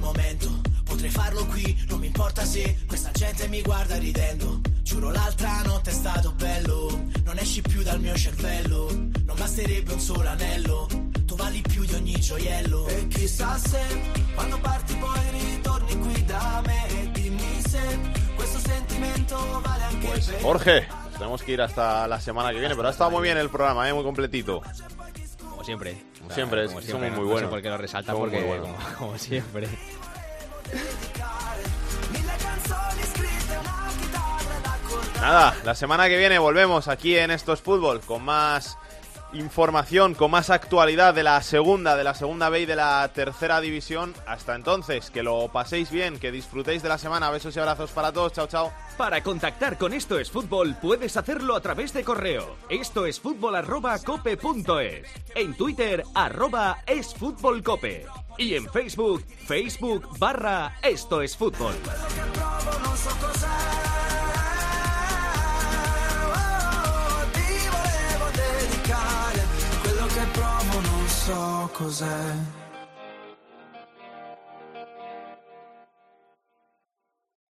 Speaker 6: momento. Potrei farlo qui, non mi importa se questa gente mi guarda ridendo. Giuro l'altra notte è stato bello, non esci più dal mio cervello. Non basterebbe un solo anello, tu vali più di ogni gioiello. E chissà se quando parti poi ritorni qui da me. E dimmi se questo sentimento vale anche per
Speaker 2: Jorge, tenemos que ir hasta la semana que viene, pero ha estado muy bien el programa, ¿eh? muy completito.
Speaker 3: Como siempre.
Speaker 2: Como siempre, es-
Speaker 3: como
Speaker 2: somos
Speaker 3: siempre,
Speaker 2: muy
Speaker 3: no- no sé
Speaker 2: buenos.
Speaker 3: por qué lo resalta,
Speaker 2: Somos
Speaker 3: porque
Speaker 2: muy buenos.
Speaker 3: como, como siempre.
Speaker 2: Nada, la semana que viene volvemos aquí en Estos Fútbol con más información, con más actualidad de la segunda, de la segunda B y de la tercera división. Hasta entonces, que lo paséis bien, que disfrutéis de la semana. Besos y abrazos para todos. Chao, chao.
Speaker 12: Para contactar con Esto es Fútbol puedes hacerlo a través de correo. Esto es fútbol. En Twitter arroba es fútbol cope. Y en Facebook, Facebook barra Esto es Fútbol.